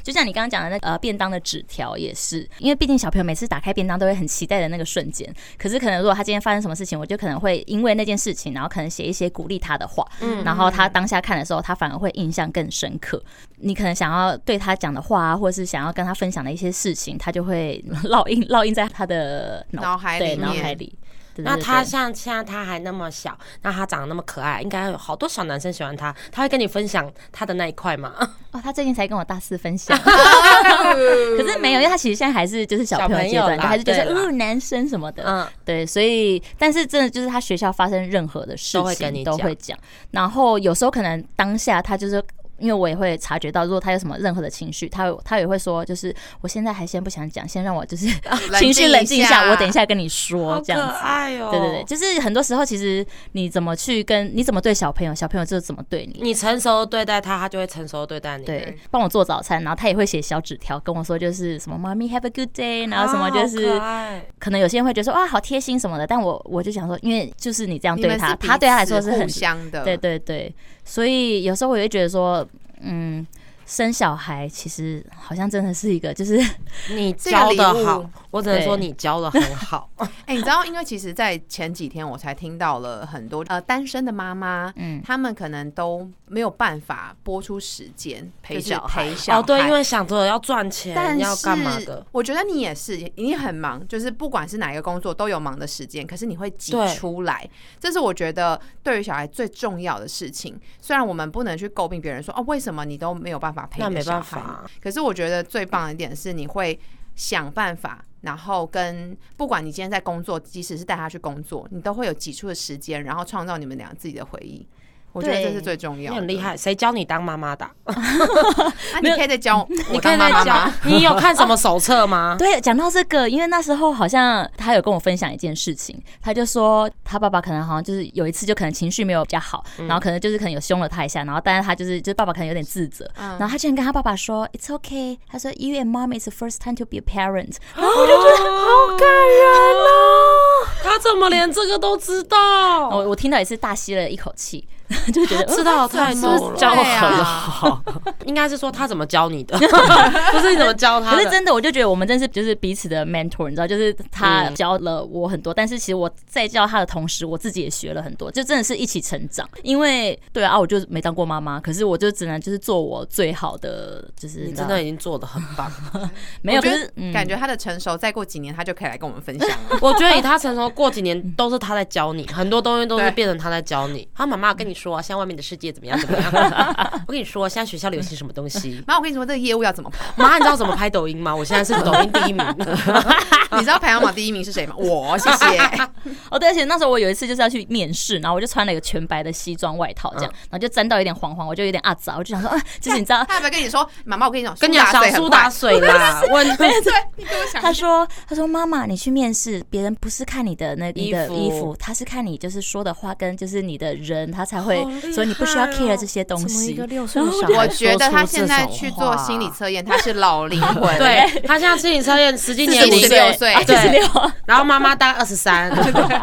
就像你刚刚讲的那个呃便当的纸条也是，因为毕竟小朋友每次打开便当都会很期待的那个瞬间。可是可能如果他今天发生什么事情，我就可能会因为那件事情，然后可能写一些鼓励他的话，嗯然后他当下看的时候，他反而会印象更深刻。你可能想要对他讲的话啊，或者是想要跟他分享的一些事情，他就会烙印烙印在他的脑海里脑海里。对那他像现在他还那么小，那他长得那么可爱，应该有好多小男生喜欢他。他会跟你分享他的那一块吗？哦，他最近才跟我大四分享。可是没有，因为他其实现在还是就是小朋友阶段，还是就是男生什么的，嗯，对，所以但是真的就是他学校发生任何的事情都会跟你都会讲，然后有时候可能当下他就是。因为我也会察觉到，如果他有什么任何的情绪，他有他也会说，就是我现在还先不想讲，先让我就是 情绪冷静一下，我等一下跟你说这样子。爱哦。对对对，，就是很多时候其实你怎么去跟你怎么对小朋友，小朋友就怎么对你。你成熟的对待他，他就会成熟的对待你。对，帮我做早餐，然后他也会写小纸条跟我说，就是什么“妈咪 have a good day”，然后什么就啊是好可能有些人会觉得说哇好贴心什么的，但我我就想说，因为就是你这样对他，他对他来说是很互相的，对对对，所以有时候我会觉得说，嗯，生小孩其实好像真的是一个就是你 教的好，我我只能说你教的很好。哎、你知道，因为其实，在前几天我才听到了很多呃单身的妈妈，嗯他们可能都没有办法播出时间陪小孩陪小孩。哦，对，因为想着要赚钱，但要干嘛是的。我觉得你也是，你很忙，就是不管是哪一个工作都有忙的时间，可是你会挤出来，这是我觉得对于小孩最重要的事情。虽然我们不能去诟病别人说哦，为什么你都没有办法陪小孩办法，可是我觉得最棒的一点是你会想办法。然后跟不管你今天在工作，即使是带他去工作，你都会有挤出的时间，然后创造你们俩自己的回忆。我觉得这是最重要的。你很厉害，谁教你当妈妈的！你可以再教我，你可以再教。你有看什么手册吗？对，讲到这个，因为那时候好像他有跟我分享一件事情，他就说他爸爸可能好像就是有一次就可能情绪没有比较好，然后可能就是可能有凶了他一下，然后但是他就是就是爸爸可能有点自责，然后他竟然跟他爸爸说 It's okay，他说 You and mom is the first time to be a parent，然后我就觉得好感人哦。他怎么连这个都知道？我我听到也是大吸了一口气，就觉得知道太多了，教对啊很好，应该是说他怎么教你的，不是你怎么教他。可是真的，我就觉得我们真是就是彼此的 mentor，你知道，就是他嗯教了我很多，但是其实我在教他的同时，我自己也学了很多，就真的是一起成长。因为对啊，我就没当过妈妈，可是我就只能就是做我最好的，就是你真的已经做的很棒。没有，我觉得可是嗯感觉他的成熟，再过几年他就可以来跟我们分享了。我觉得以他成熟，过几年都是他在教你，很多东西都是变成他在教你。他妈妈跟你说，现在外面的世界怎么样怎么样？我跟你说，现在学校流行什么东西？妈，我跟你说，这个业务要怎么跑？妈，你知道怎么拍抖音吗？我现在是抖音第一名。你知道排行榜第一名是谁吗？我，谢谢。哦，对，而且那时候我有一次就是要去面试，然后我就穿了一个全白的西装外套，这样，然后就沾到有点黄黄，我就有点啊杂，我就想说啊，就是你知道，他有没有跟你说，妈妈，我跟你讲，跟你讲，小苏打水水啦，问很快，对，你给我想他说：“他说妈妈，你去面试，别人不是看你的那你的衣服衣服，他是看你就是说的话跟就是你的人，他才会所以你不需要 care 哦这些东西。我觉得他现在去做心理测验，他是老灵魂。对他现在心理测验实际年龄46岁啊，对四十六，然后妈妈大概二十三，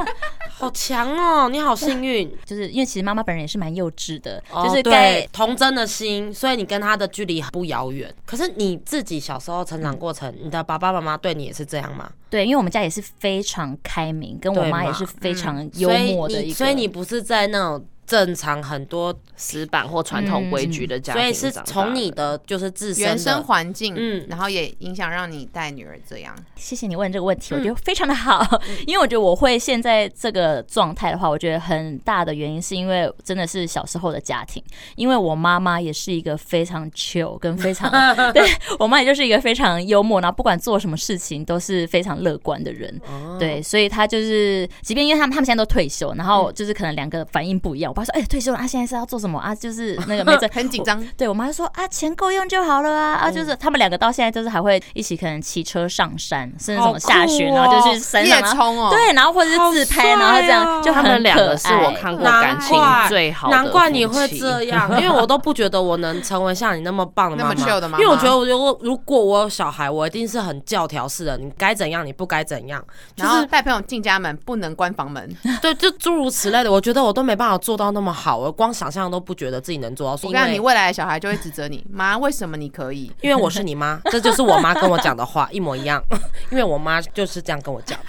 好强哦！你好幸运，就是因为其实妈妈本人也是蛮幼稚的，哦就是对童真的心，所以你跟他的距离不遥远。可是你自己小时候成长过程，你的爸爸妈妈对你也是这样吗？对，因为我们家也是非常开明，跟我妈也是非常幽默的一个，你所以你不是在那种正常很多，死板或传统规矩的家庭所以是从你的就是自身原生的。环境，嗯。嗯，然后也影响让你带女儿这样。谢谢你问这个问题，我嗯。觉得非常的好，因为我觉得我会现在这个状态的话，我觉得很大的原因是因为真的是小时候的家庭，因为我妈妈也是一个非常 chill 跟非常 对我妈也就是一个非常幽默，然后不管做什么事情都是非常乐观的人，哦。对，所以她就是，即便因为他们他们现在都退休，然后就是可能两个反应不一样，我爸说，哎、退休了，啊，现在是要做什么啊？就是 那个没在很紧张，对我妈就说啊，钱够用就好了啊啊，就是他们两个到现在就是还会一起可能骑车上山，甚至什么下雪，然后就去山夜冲哦，对，然后或者是自拍，然后这样哦就很他们两个是我看过感情最好的，难怪你会这。样，因为我都不觉得我能成为像你那么棒的妈妈，那么 chill 的妈妈因为我觉得我，如果如果我有小孩，我一定是很教条式的，你该怎样，你不该怎样，就然后是带朋友进家门不能关房门，对，就诸如此类的。我觉得我都没办法做到那么好，我光想象都不觉得自己能做到。是因我跟你讲，你未来的小孩就会指责你，妈，为什么你可以？因为我是你妈，这就是我妈跟我讲的话，一模一样。因为我妈就是这样跟我讲。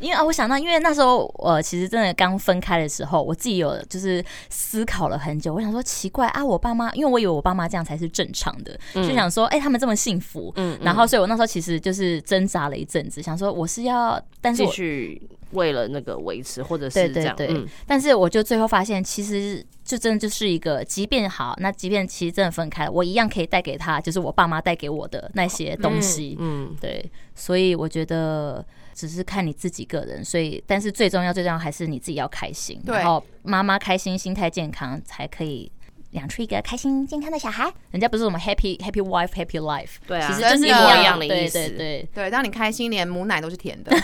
因为啊，我想到，因为那时候呃，其实真的刚分开的时候，我自己有就是思考了很久。我想说，奇怪啊，我爸妈，因为我以为我爸妈这样才是正常的，就想说，哎、他们这么幸福，嗯，然后所以我那时候其实就是挣扎了一阵子，想说我是要，但是继续为了那个维持，或者是这样，对。但是我就最后发现，其实就真的就是一个，即便好，那即便其实真的分开了，我一样可以带给他，就是我爸妈带给我的那些东西。嗯，对，所以我觉得只是看你自己个人，所以但是最重要最重要还是你自己要开心，然后妈妈开心，心态健康，才可以。养出一个开心健康的小孩，人家不是什么 happy happy wife happy life，对啊其实就是一模一样的意思对对，对，当你开心，连母奶都是甜的，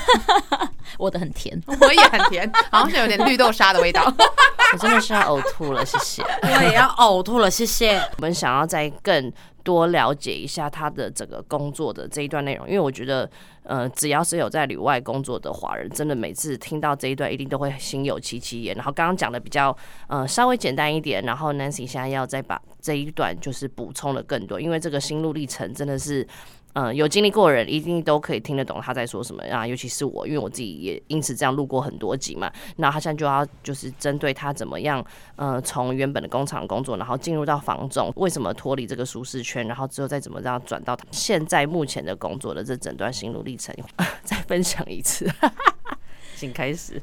我的很甜，我也很甜，好像是有点绿豆沙的味道。我真的是要呕吐了，谢谢。我也要呕吐了，谢谢。我们想要再更多了解一下他的整个工作的这一段内容，因为我觉得，呃，只要是有在旅外工作的华人，真的每次听到这一段，一定都会心有戚戚焉。然后刚刚讲的比较呃稍微简单一点，然后 Nancy 现在要再把这一段就是补充的更多，因为这个心路历程真的是。嗯、有经历过的人一定都可以听得懂他在说什么啊，尤其是我，因为我自己也因此这样录过很多集嘛。那他现在就要就是针对他怎么样，呃，从原本的工厂工作，然后进入到房仲，为什么脱离这个舒适圈，然后之后再怎么样转到他现在目前的工作的这整段心路历程，再分享一次，请开始。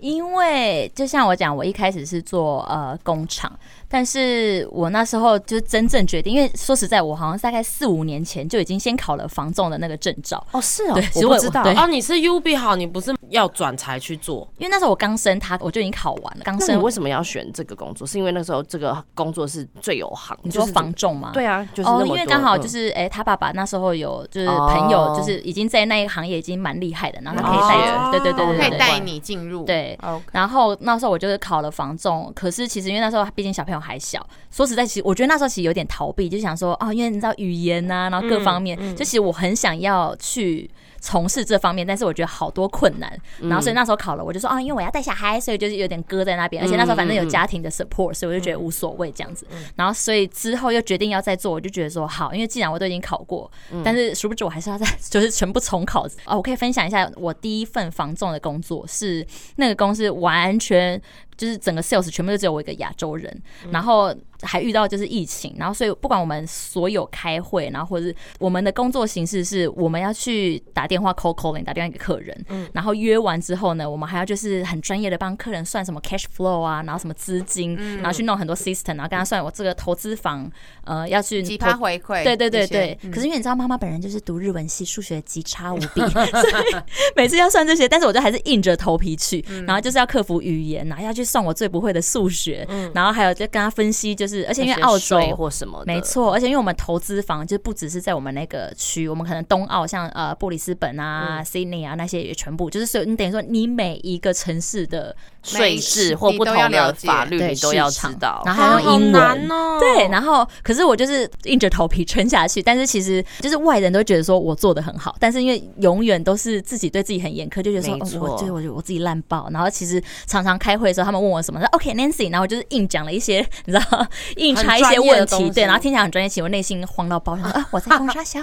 因为就像我讲，我一开始是做呃工厂，但是我那时候就真正决定，因为说实在，我好像大概四五年前就已经先考了房仲的那个证照，哦，是哦对我知道。对哦，你是 U B 好，你不是要转才去做？因为那时候我刚升他，我就已经考完了，刚升。为什么要选这个工作？是因为那时候这个工作是最有行，你说就是房仲吗？对啊，就是因为刚好嗯就是哎、他爸爸那时候有就是朋友，哦就是已经在那一个行业已经蛮厉害的，然后他哦可以带着，对对对对对对，可以带你进入。对。然后那时候我就是考了房仲，可是其实因为那时候毕竟小朋友还小，说实在，其实我觉得那时候其实有点逃避，就想说哦，因为你知道语言呐、然后各方面，就其实我很想要去。从事这方面，但是我觉得好多困难，然后所以那时候考了，我就说啊，因为我要带小孩，所以就是有点搁在那边，而且那时候反正有家庭的 support，所以我就觉得无所谓这样子。然后所以之后又决定要再做，我就觉得说好，因为既然我都已经考过，但是殊不知我还是要再就是全部重考。哦，我可以分享一下我第一份防重的工作是那个公司完全就是整个 sales 全部都只有我一个亚洲人，然后还遇到就是疫情，然后所以不管我们所有开会，然后或者是我们的工作形式是我们要去打电话 call calling 打电话给客人，然后约完之后呢，我们还要就是很专业的帮客人算什么 cash flow 啊，然后什么资金，然后去弄很多 system，然后跟他算我这个投资房呃要去几投趴回馈，对对对对，嗯。可是因为你知道，妈妈本人就是读日文系，数学极差无比，所以每次要算这些，但是我就还是硬着头皮去，嗯。然后就是要克服语言，然后要去算我最不会的数学，然后还有就跟他分析，就是而且因为澳洲或什么，没错，而且因为我们投资房就不只是在我们那个区，我们可能东澳像呃布里斯本啊、Sydney 啊那些也全部，就是所以你等于说你每一个城市的税制或不同的法律你都要知道。然后英文难哦。对，然后可是我就是硬着头皮撑下去，但是其实就是外人都觉得说我做的很好，但是因为永远都是自己对自己很严苛，就觉得说、哦、我觉得我我自己烂爆，然后其实常常开会的时候，他们问我什么，说 OK Nancy，然后我就是硬讲了一些，你知道，硬插一些问题，对，然后听起来很专业，其实我内心慌到爆，想说啊我在攻沙小。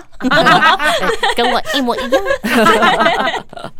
跟我一模一样。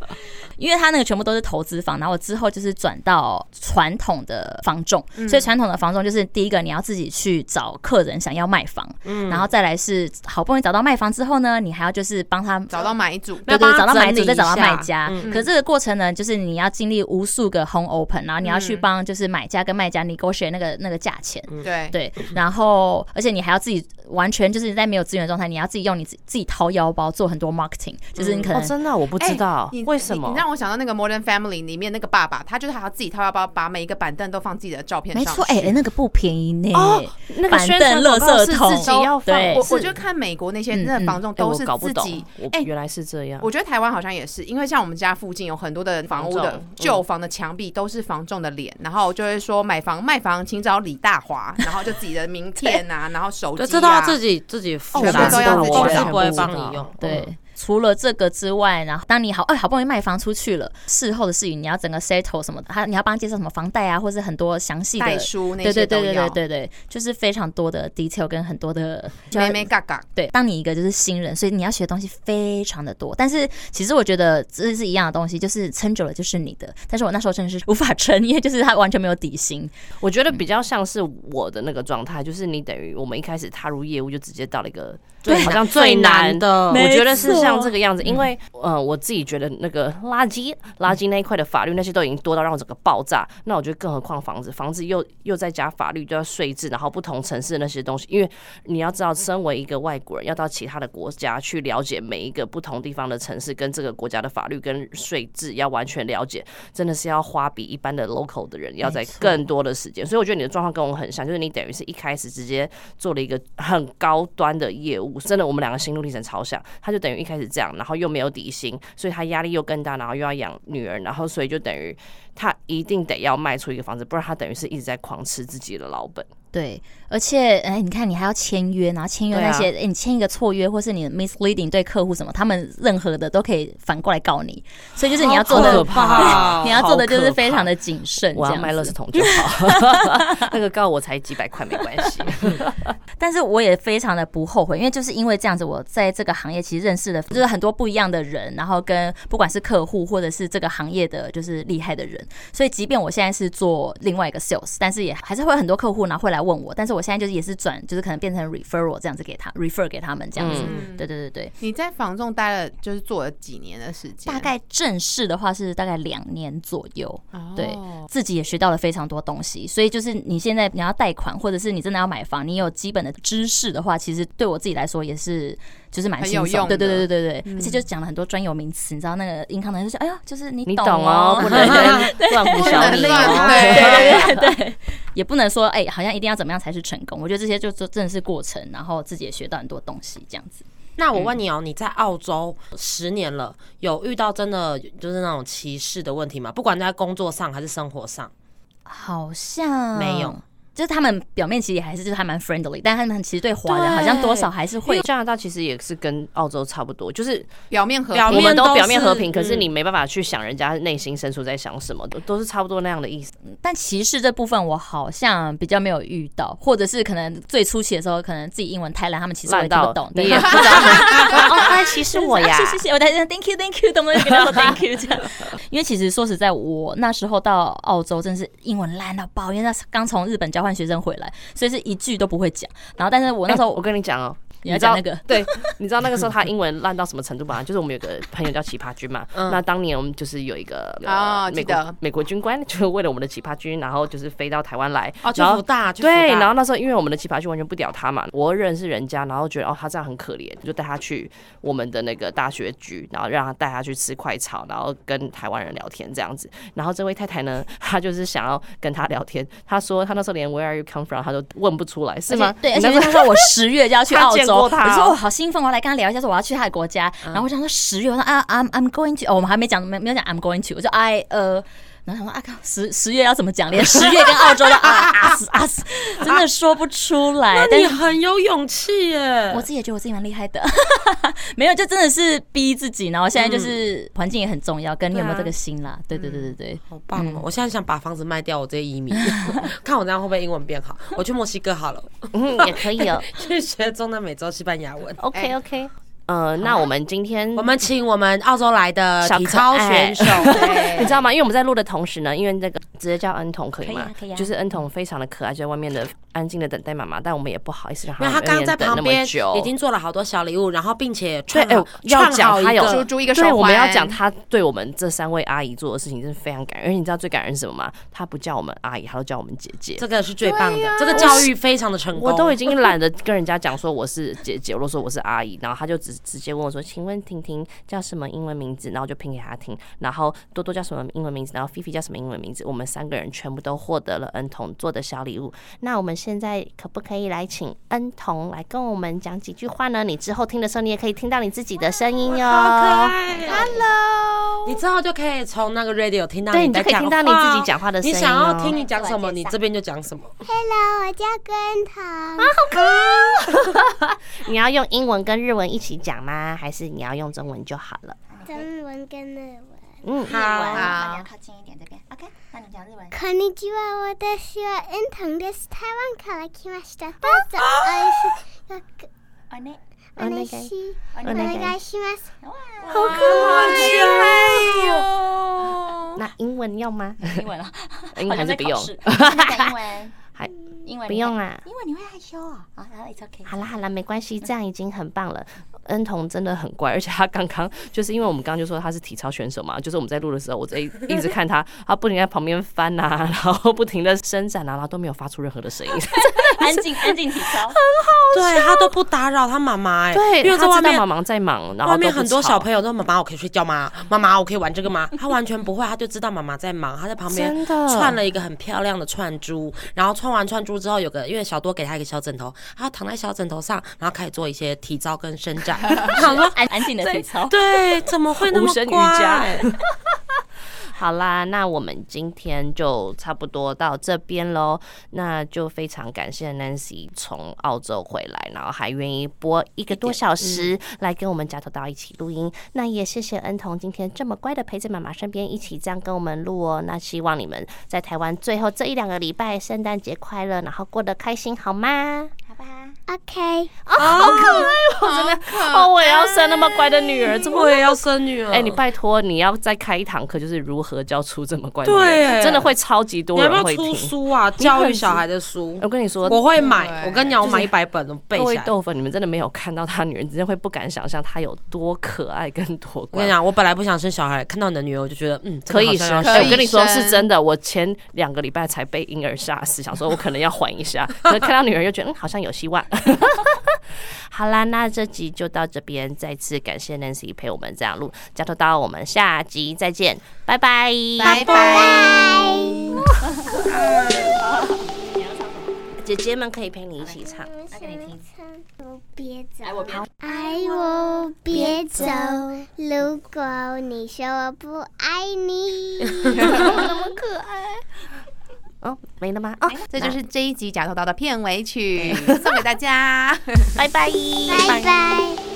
因为他那个全部都是投资房，然后我之后就是转到传统的房仲，所以传统的房仲就是第一个你要自己去找客人想要卖房，然后再来是好不容易找到卖房之后呢，你还要就是帮他找到买主，对对，找到买主，再找到卖家。嗯。可是这个过程呢，就是你要经历无数个 home open，然后你要去帮就是买家跟卖家 negotiate 那个那个价钱。对。对，然后而且你还要自己完全就是在没有资源的状态，你要自己用你自自己掏腰包做很多 marketing，就是你可哦，能真的我不知道。为什么？你你。让我想到那个 Modern Family 里面那个爸爸，他就是还要自己掏腰包，把每一个板凳都放自己的照片上去。没错，哎、那个不便宜呢。哦，那个板宣传广告是圾桶自己要放，我我就看美国那些嗯那个房仲哎都是自己，，我哎原来是这样。我觉得台湾好像也是，因为像我们家附近有很多的房屋的旧房的墙壁都是房仲的脸，然后就会说买房卖房请找李大华，然后就自己的名片啊，然后手对，机这都要啊，自己自己付全的，部都要自己公司全不会部帮你用。对，除了这个之外，然后当你好哎好不容易卖房出去了，事后的事情你要整个 settle 什么的，他你要帮他介绍什么房贷啊，或是很多详细代的。书那对对对对对，对对，就是非常多的 detail 跟很多的妹妹嘎嘎。对，当你一个就是新人，所以你要学的东西非常的多。但是其实我觉得这是一样的东西，就是撑久了就是你的。但是我那时候真的是无法撑，因为就是他完全没有底薪。我觉得比较像是我的那个状态，就是你等于我们一开始踏入业务就直接到了一个对好像最难难的我觉得是像这个样子，因为呃，我自己觉得那个垃圾垃圾那一块的法律那些都已经多到让我整个爆炸。那我觉得更何况房子，房子又又再加法律，就要税制，然后不同城市的那些东西，因为你要知道，身为一个外国人，要到其他的国家去了解每一个不同地方的城市跟这个国家的法律跟税制，要完全了解，真的是要花比一般的 local 的人要在更多的时间。所以我觉得你的状况跟我很像，就是你等于是一开始直接做了一个很高端的业务，真的我们两个心路历程超像。他就等于一开始这样，然后又没有底薪，所以他压力又更大，然后又要养女儿，然后所以就等于他一定得要卖出一个房子，不然他等于是一直在狂吃自己的老本。对，而且哎，你看你还要签约，然后签约那些，哎、你签一个错约，或是你 misleading 对客户什么，他们任何的都可以反过来告你，所以就是你要做的 你要做的就是非常的谨慎，我要卖垃圾桶就好，那个告我才几百块没关系。但是我也非常的不后悔，因为就是因为这样子，我在这个行业其实认识了就是很多不一样的人，然后跟不管是客户或者是这个行业的就是厉害的人，所以即便我现在是做另外一个 sales，但是也还是会有很多客户然后会来问我，但是我现在就是也是转，就是可能变成 referral 这样子给他 refer 给他们这样子，嗯。对对对对。你在房仲待了，就是做了几年的时间？大概正式的话是大概两年左右，哦。对自己也学到了非常多东西，所以就是你现在你要贷款，或者是你真的要买房，你有基本的知识的话，其实对我自己来说也是就是蛮轻松。有用的对对对对对对，而且就讲了很多专有名词，你知道那个银行的人就说，哎呀，就是你你懂懂哦，不能 乱胡小你哦。对 对对对对，也不能说哎、好像一定要怎么样才是成功。我觉得这些就就真的是过程，然后自己也学到很多东西，这样子。那我问你哦，你在澳洲十年了，有遇到真的就是那种歧视的问题吗？不管在工作上还是生活上，好像没有。就是他们表面其实也还是就是还蛮 friendly，但他们其实对华人好像多少还是会加拿大其实也是跟澳洲差不多，就是表面和平我们都表面和平，可是嗯你没办法去想人家内心深处在想什么，都都是差不多那样的意思。但歧视这部分我好像比较没有遇到，或者是可能最初期的时候，可能自己英文太烂，他们其实我也听不懂。对你也 不知道，哦，他在歧视我呀谢。谢谢谢，我在这 thank you thank you，懂不懂？跟他说 thank you 这样。因为其实说实在，我那时候到澳洲真是英文烂到爆，因为那是刚从日本换学生回来，所以是一句都不会讲。然后，但是我那时候、我跟你讲哦，你要知道讲那个 对，你知道那个时候他英文烂到什么程度吗？就是我们有个朋友叫奇葩君嘛，那当年我们就是有一个哦呃美国美国军官，就是为了我们的奇葩君，然后就是飞到台湾来，哦，去然后福大，对，然后那时候因为我们的奇葩君完全不屌他嘛，我认识人家，然后觉得哦他这样很可怜，就带他去我们的那个大学局，然后让他带他去吃快炒，然后跟台湾人聊天这样子。然后这位太太呢，她就是想要跟他聊天，她说她那时候连 Where are you come from 她都问不出来，是吗？对，而且那时候我十月就要去澳洲，我说我好兴奋，我要来跟他聊一下，说我要去他的国家。然后我想说十月，我说啊，I'm I'm going to，哦，我们还没讲，没没有讲 I'm going to，我说 I 呃。然后想说啊，靠，十十月要怎么讲？连十月跟澳洲的啊啊死啊死，真的说不出来。那你很有勇气耶！我自己也觉得我自己蛮厉害的，没有，就真的是逼自己。然后现在就是环境也很重要，跟你有没有这个心啦。对对对对对，好棒哦！我现在想把房子卖掉，我直接移民，看我这样会不会英文变好。我去墨西哥好了，嗯也可以哦。去学中南美洲西班牙文。OK OK，呃，那我们今天我们请我们澳洲来的小可体操选手，你知道吗？因为我们在录的同时呢，因为那个直接叫恩童可以吗？可以啊可以啊就是恩童非常的可爱，就在外面的安静的等待妈妈，但我们也不好意思让他因为他刚刚在等那么旁边久已经做了好多小礼物，然后并且对哎串好要讲他有一个猪猪一个手对，我们要讲他对我们这三位阿姨做的事情，真是非常感人。而且你知道最感人是什么吗？他不叫我们阿姨，他都叫我们姐姐。这个是最棒的，这个教育非常的成功。我都已经懒得跟人家讲说我是姐姐，我都说我是阿姨，然后他就直直接问我说：“请问婷婷叫什么英文名字？”然后就拼给他听。然后多多叫什么英文名字？然后菲菲叫什么英文名字？我们三个人全部都获得了恩童做的小礼物。那我们现在可不可以来请恩童来跟我们讲几句话呢？你之后听的时候，你也可以听到你自己的声音哟。好可爱，Hello，你之后就可以从那个 radio 听到对，你就可以听到你自己讲话的声你音、哦。想要听你讲什么，你这边就讲什么。Hello，我叫根糖。你要用英文跟日文一起讲吗？还是你要用中文就好了？中文跟日文。嗯，好那你要靠近一点这边。OK，那你讲日文。こんにちは、私はエンタンです。台湾から来ました。どうぞおいしく哦，那お願いしお願い願いします。好可爱哟！那英文要吗？英文啊，英文还是不用？现在讲英文，还英文不用啊。英文你会害羞啊？啊，然后 it's okay。好啦好啦，没关系，这样已经很棒了。 恩童真的很乖，而且他刚刚就是因为我们刚刚就说他是体操选手嘛，就是我们在录的时候，我在一一直看他，他不停在旁边翻呐、然后不停的伸展啊，然后都没有发出任何的声音。安静安静体操。很好对他都不打扰他妈妈哎，对，因为在外面他知道妈妈在忙，然后外面很多小朋友都妈妈，我可以睡觉吗？妈妈，我可以玩这个吗？他完全不会，他就知道妈妈在忙，他在旁边真的串了一个很漂亮的串珠，然后串完串珠之后，有个因为小多给他一个小枕头，他躺在小枕头上，然后开始做一些体操跟伸展。我想 说，安安静的体操。对，怎么会那么无声瑜乖伽 好啦，那我们今天就差不多到这边喽。那就非常感谢 Nancy 从澳洲回来，然后还愿意播一个多小时来跟我们夹头刀一起录音。那也谢谢恩童今天这么乖的陪在妈妈身边，一起这样跟我们录哦。那希望你们在台湾最后这一两个礼拜圣诞节快乐，然后过得开心，好吗？好吧，OK，哦，我也要生那么乖的女儿，怎么我也要生女儿。哎、你拜托，你要再开一堂课，就是如何教出这么乖的女儿，对真的会超级多你要不要出人会出。书啊？教育小孩的书，我跟你说，我会买。我跟你讲，我买一百本，我背起来。各位豆粉，你们真的没有看到他女儿，你真的会不敢想象她有多可爱跟多乖。我跟你讲，我本来不想生小孩，看到你的女儿，我就觉得，嗯，可以生，我跟你说是真的。我前两个礼拜才被婴儿吓死，想说我可能要缓一下，可是看到女儿又觉得嗯好像有希望。好啦，那这集就到这边，再次感谢 Nancy 陪我们这样录，加头刀，我们下集再见，拜拜，拜拜。姐姐们可以陪你一起唱。来给你听我别走，我别爱我别走。如果你说我不爱你，哦，没了吗？哦，这就是这一集假头刀的片尾曲，送给大家。拜拜，拜拜。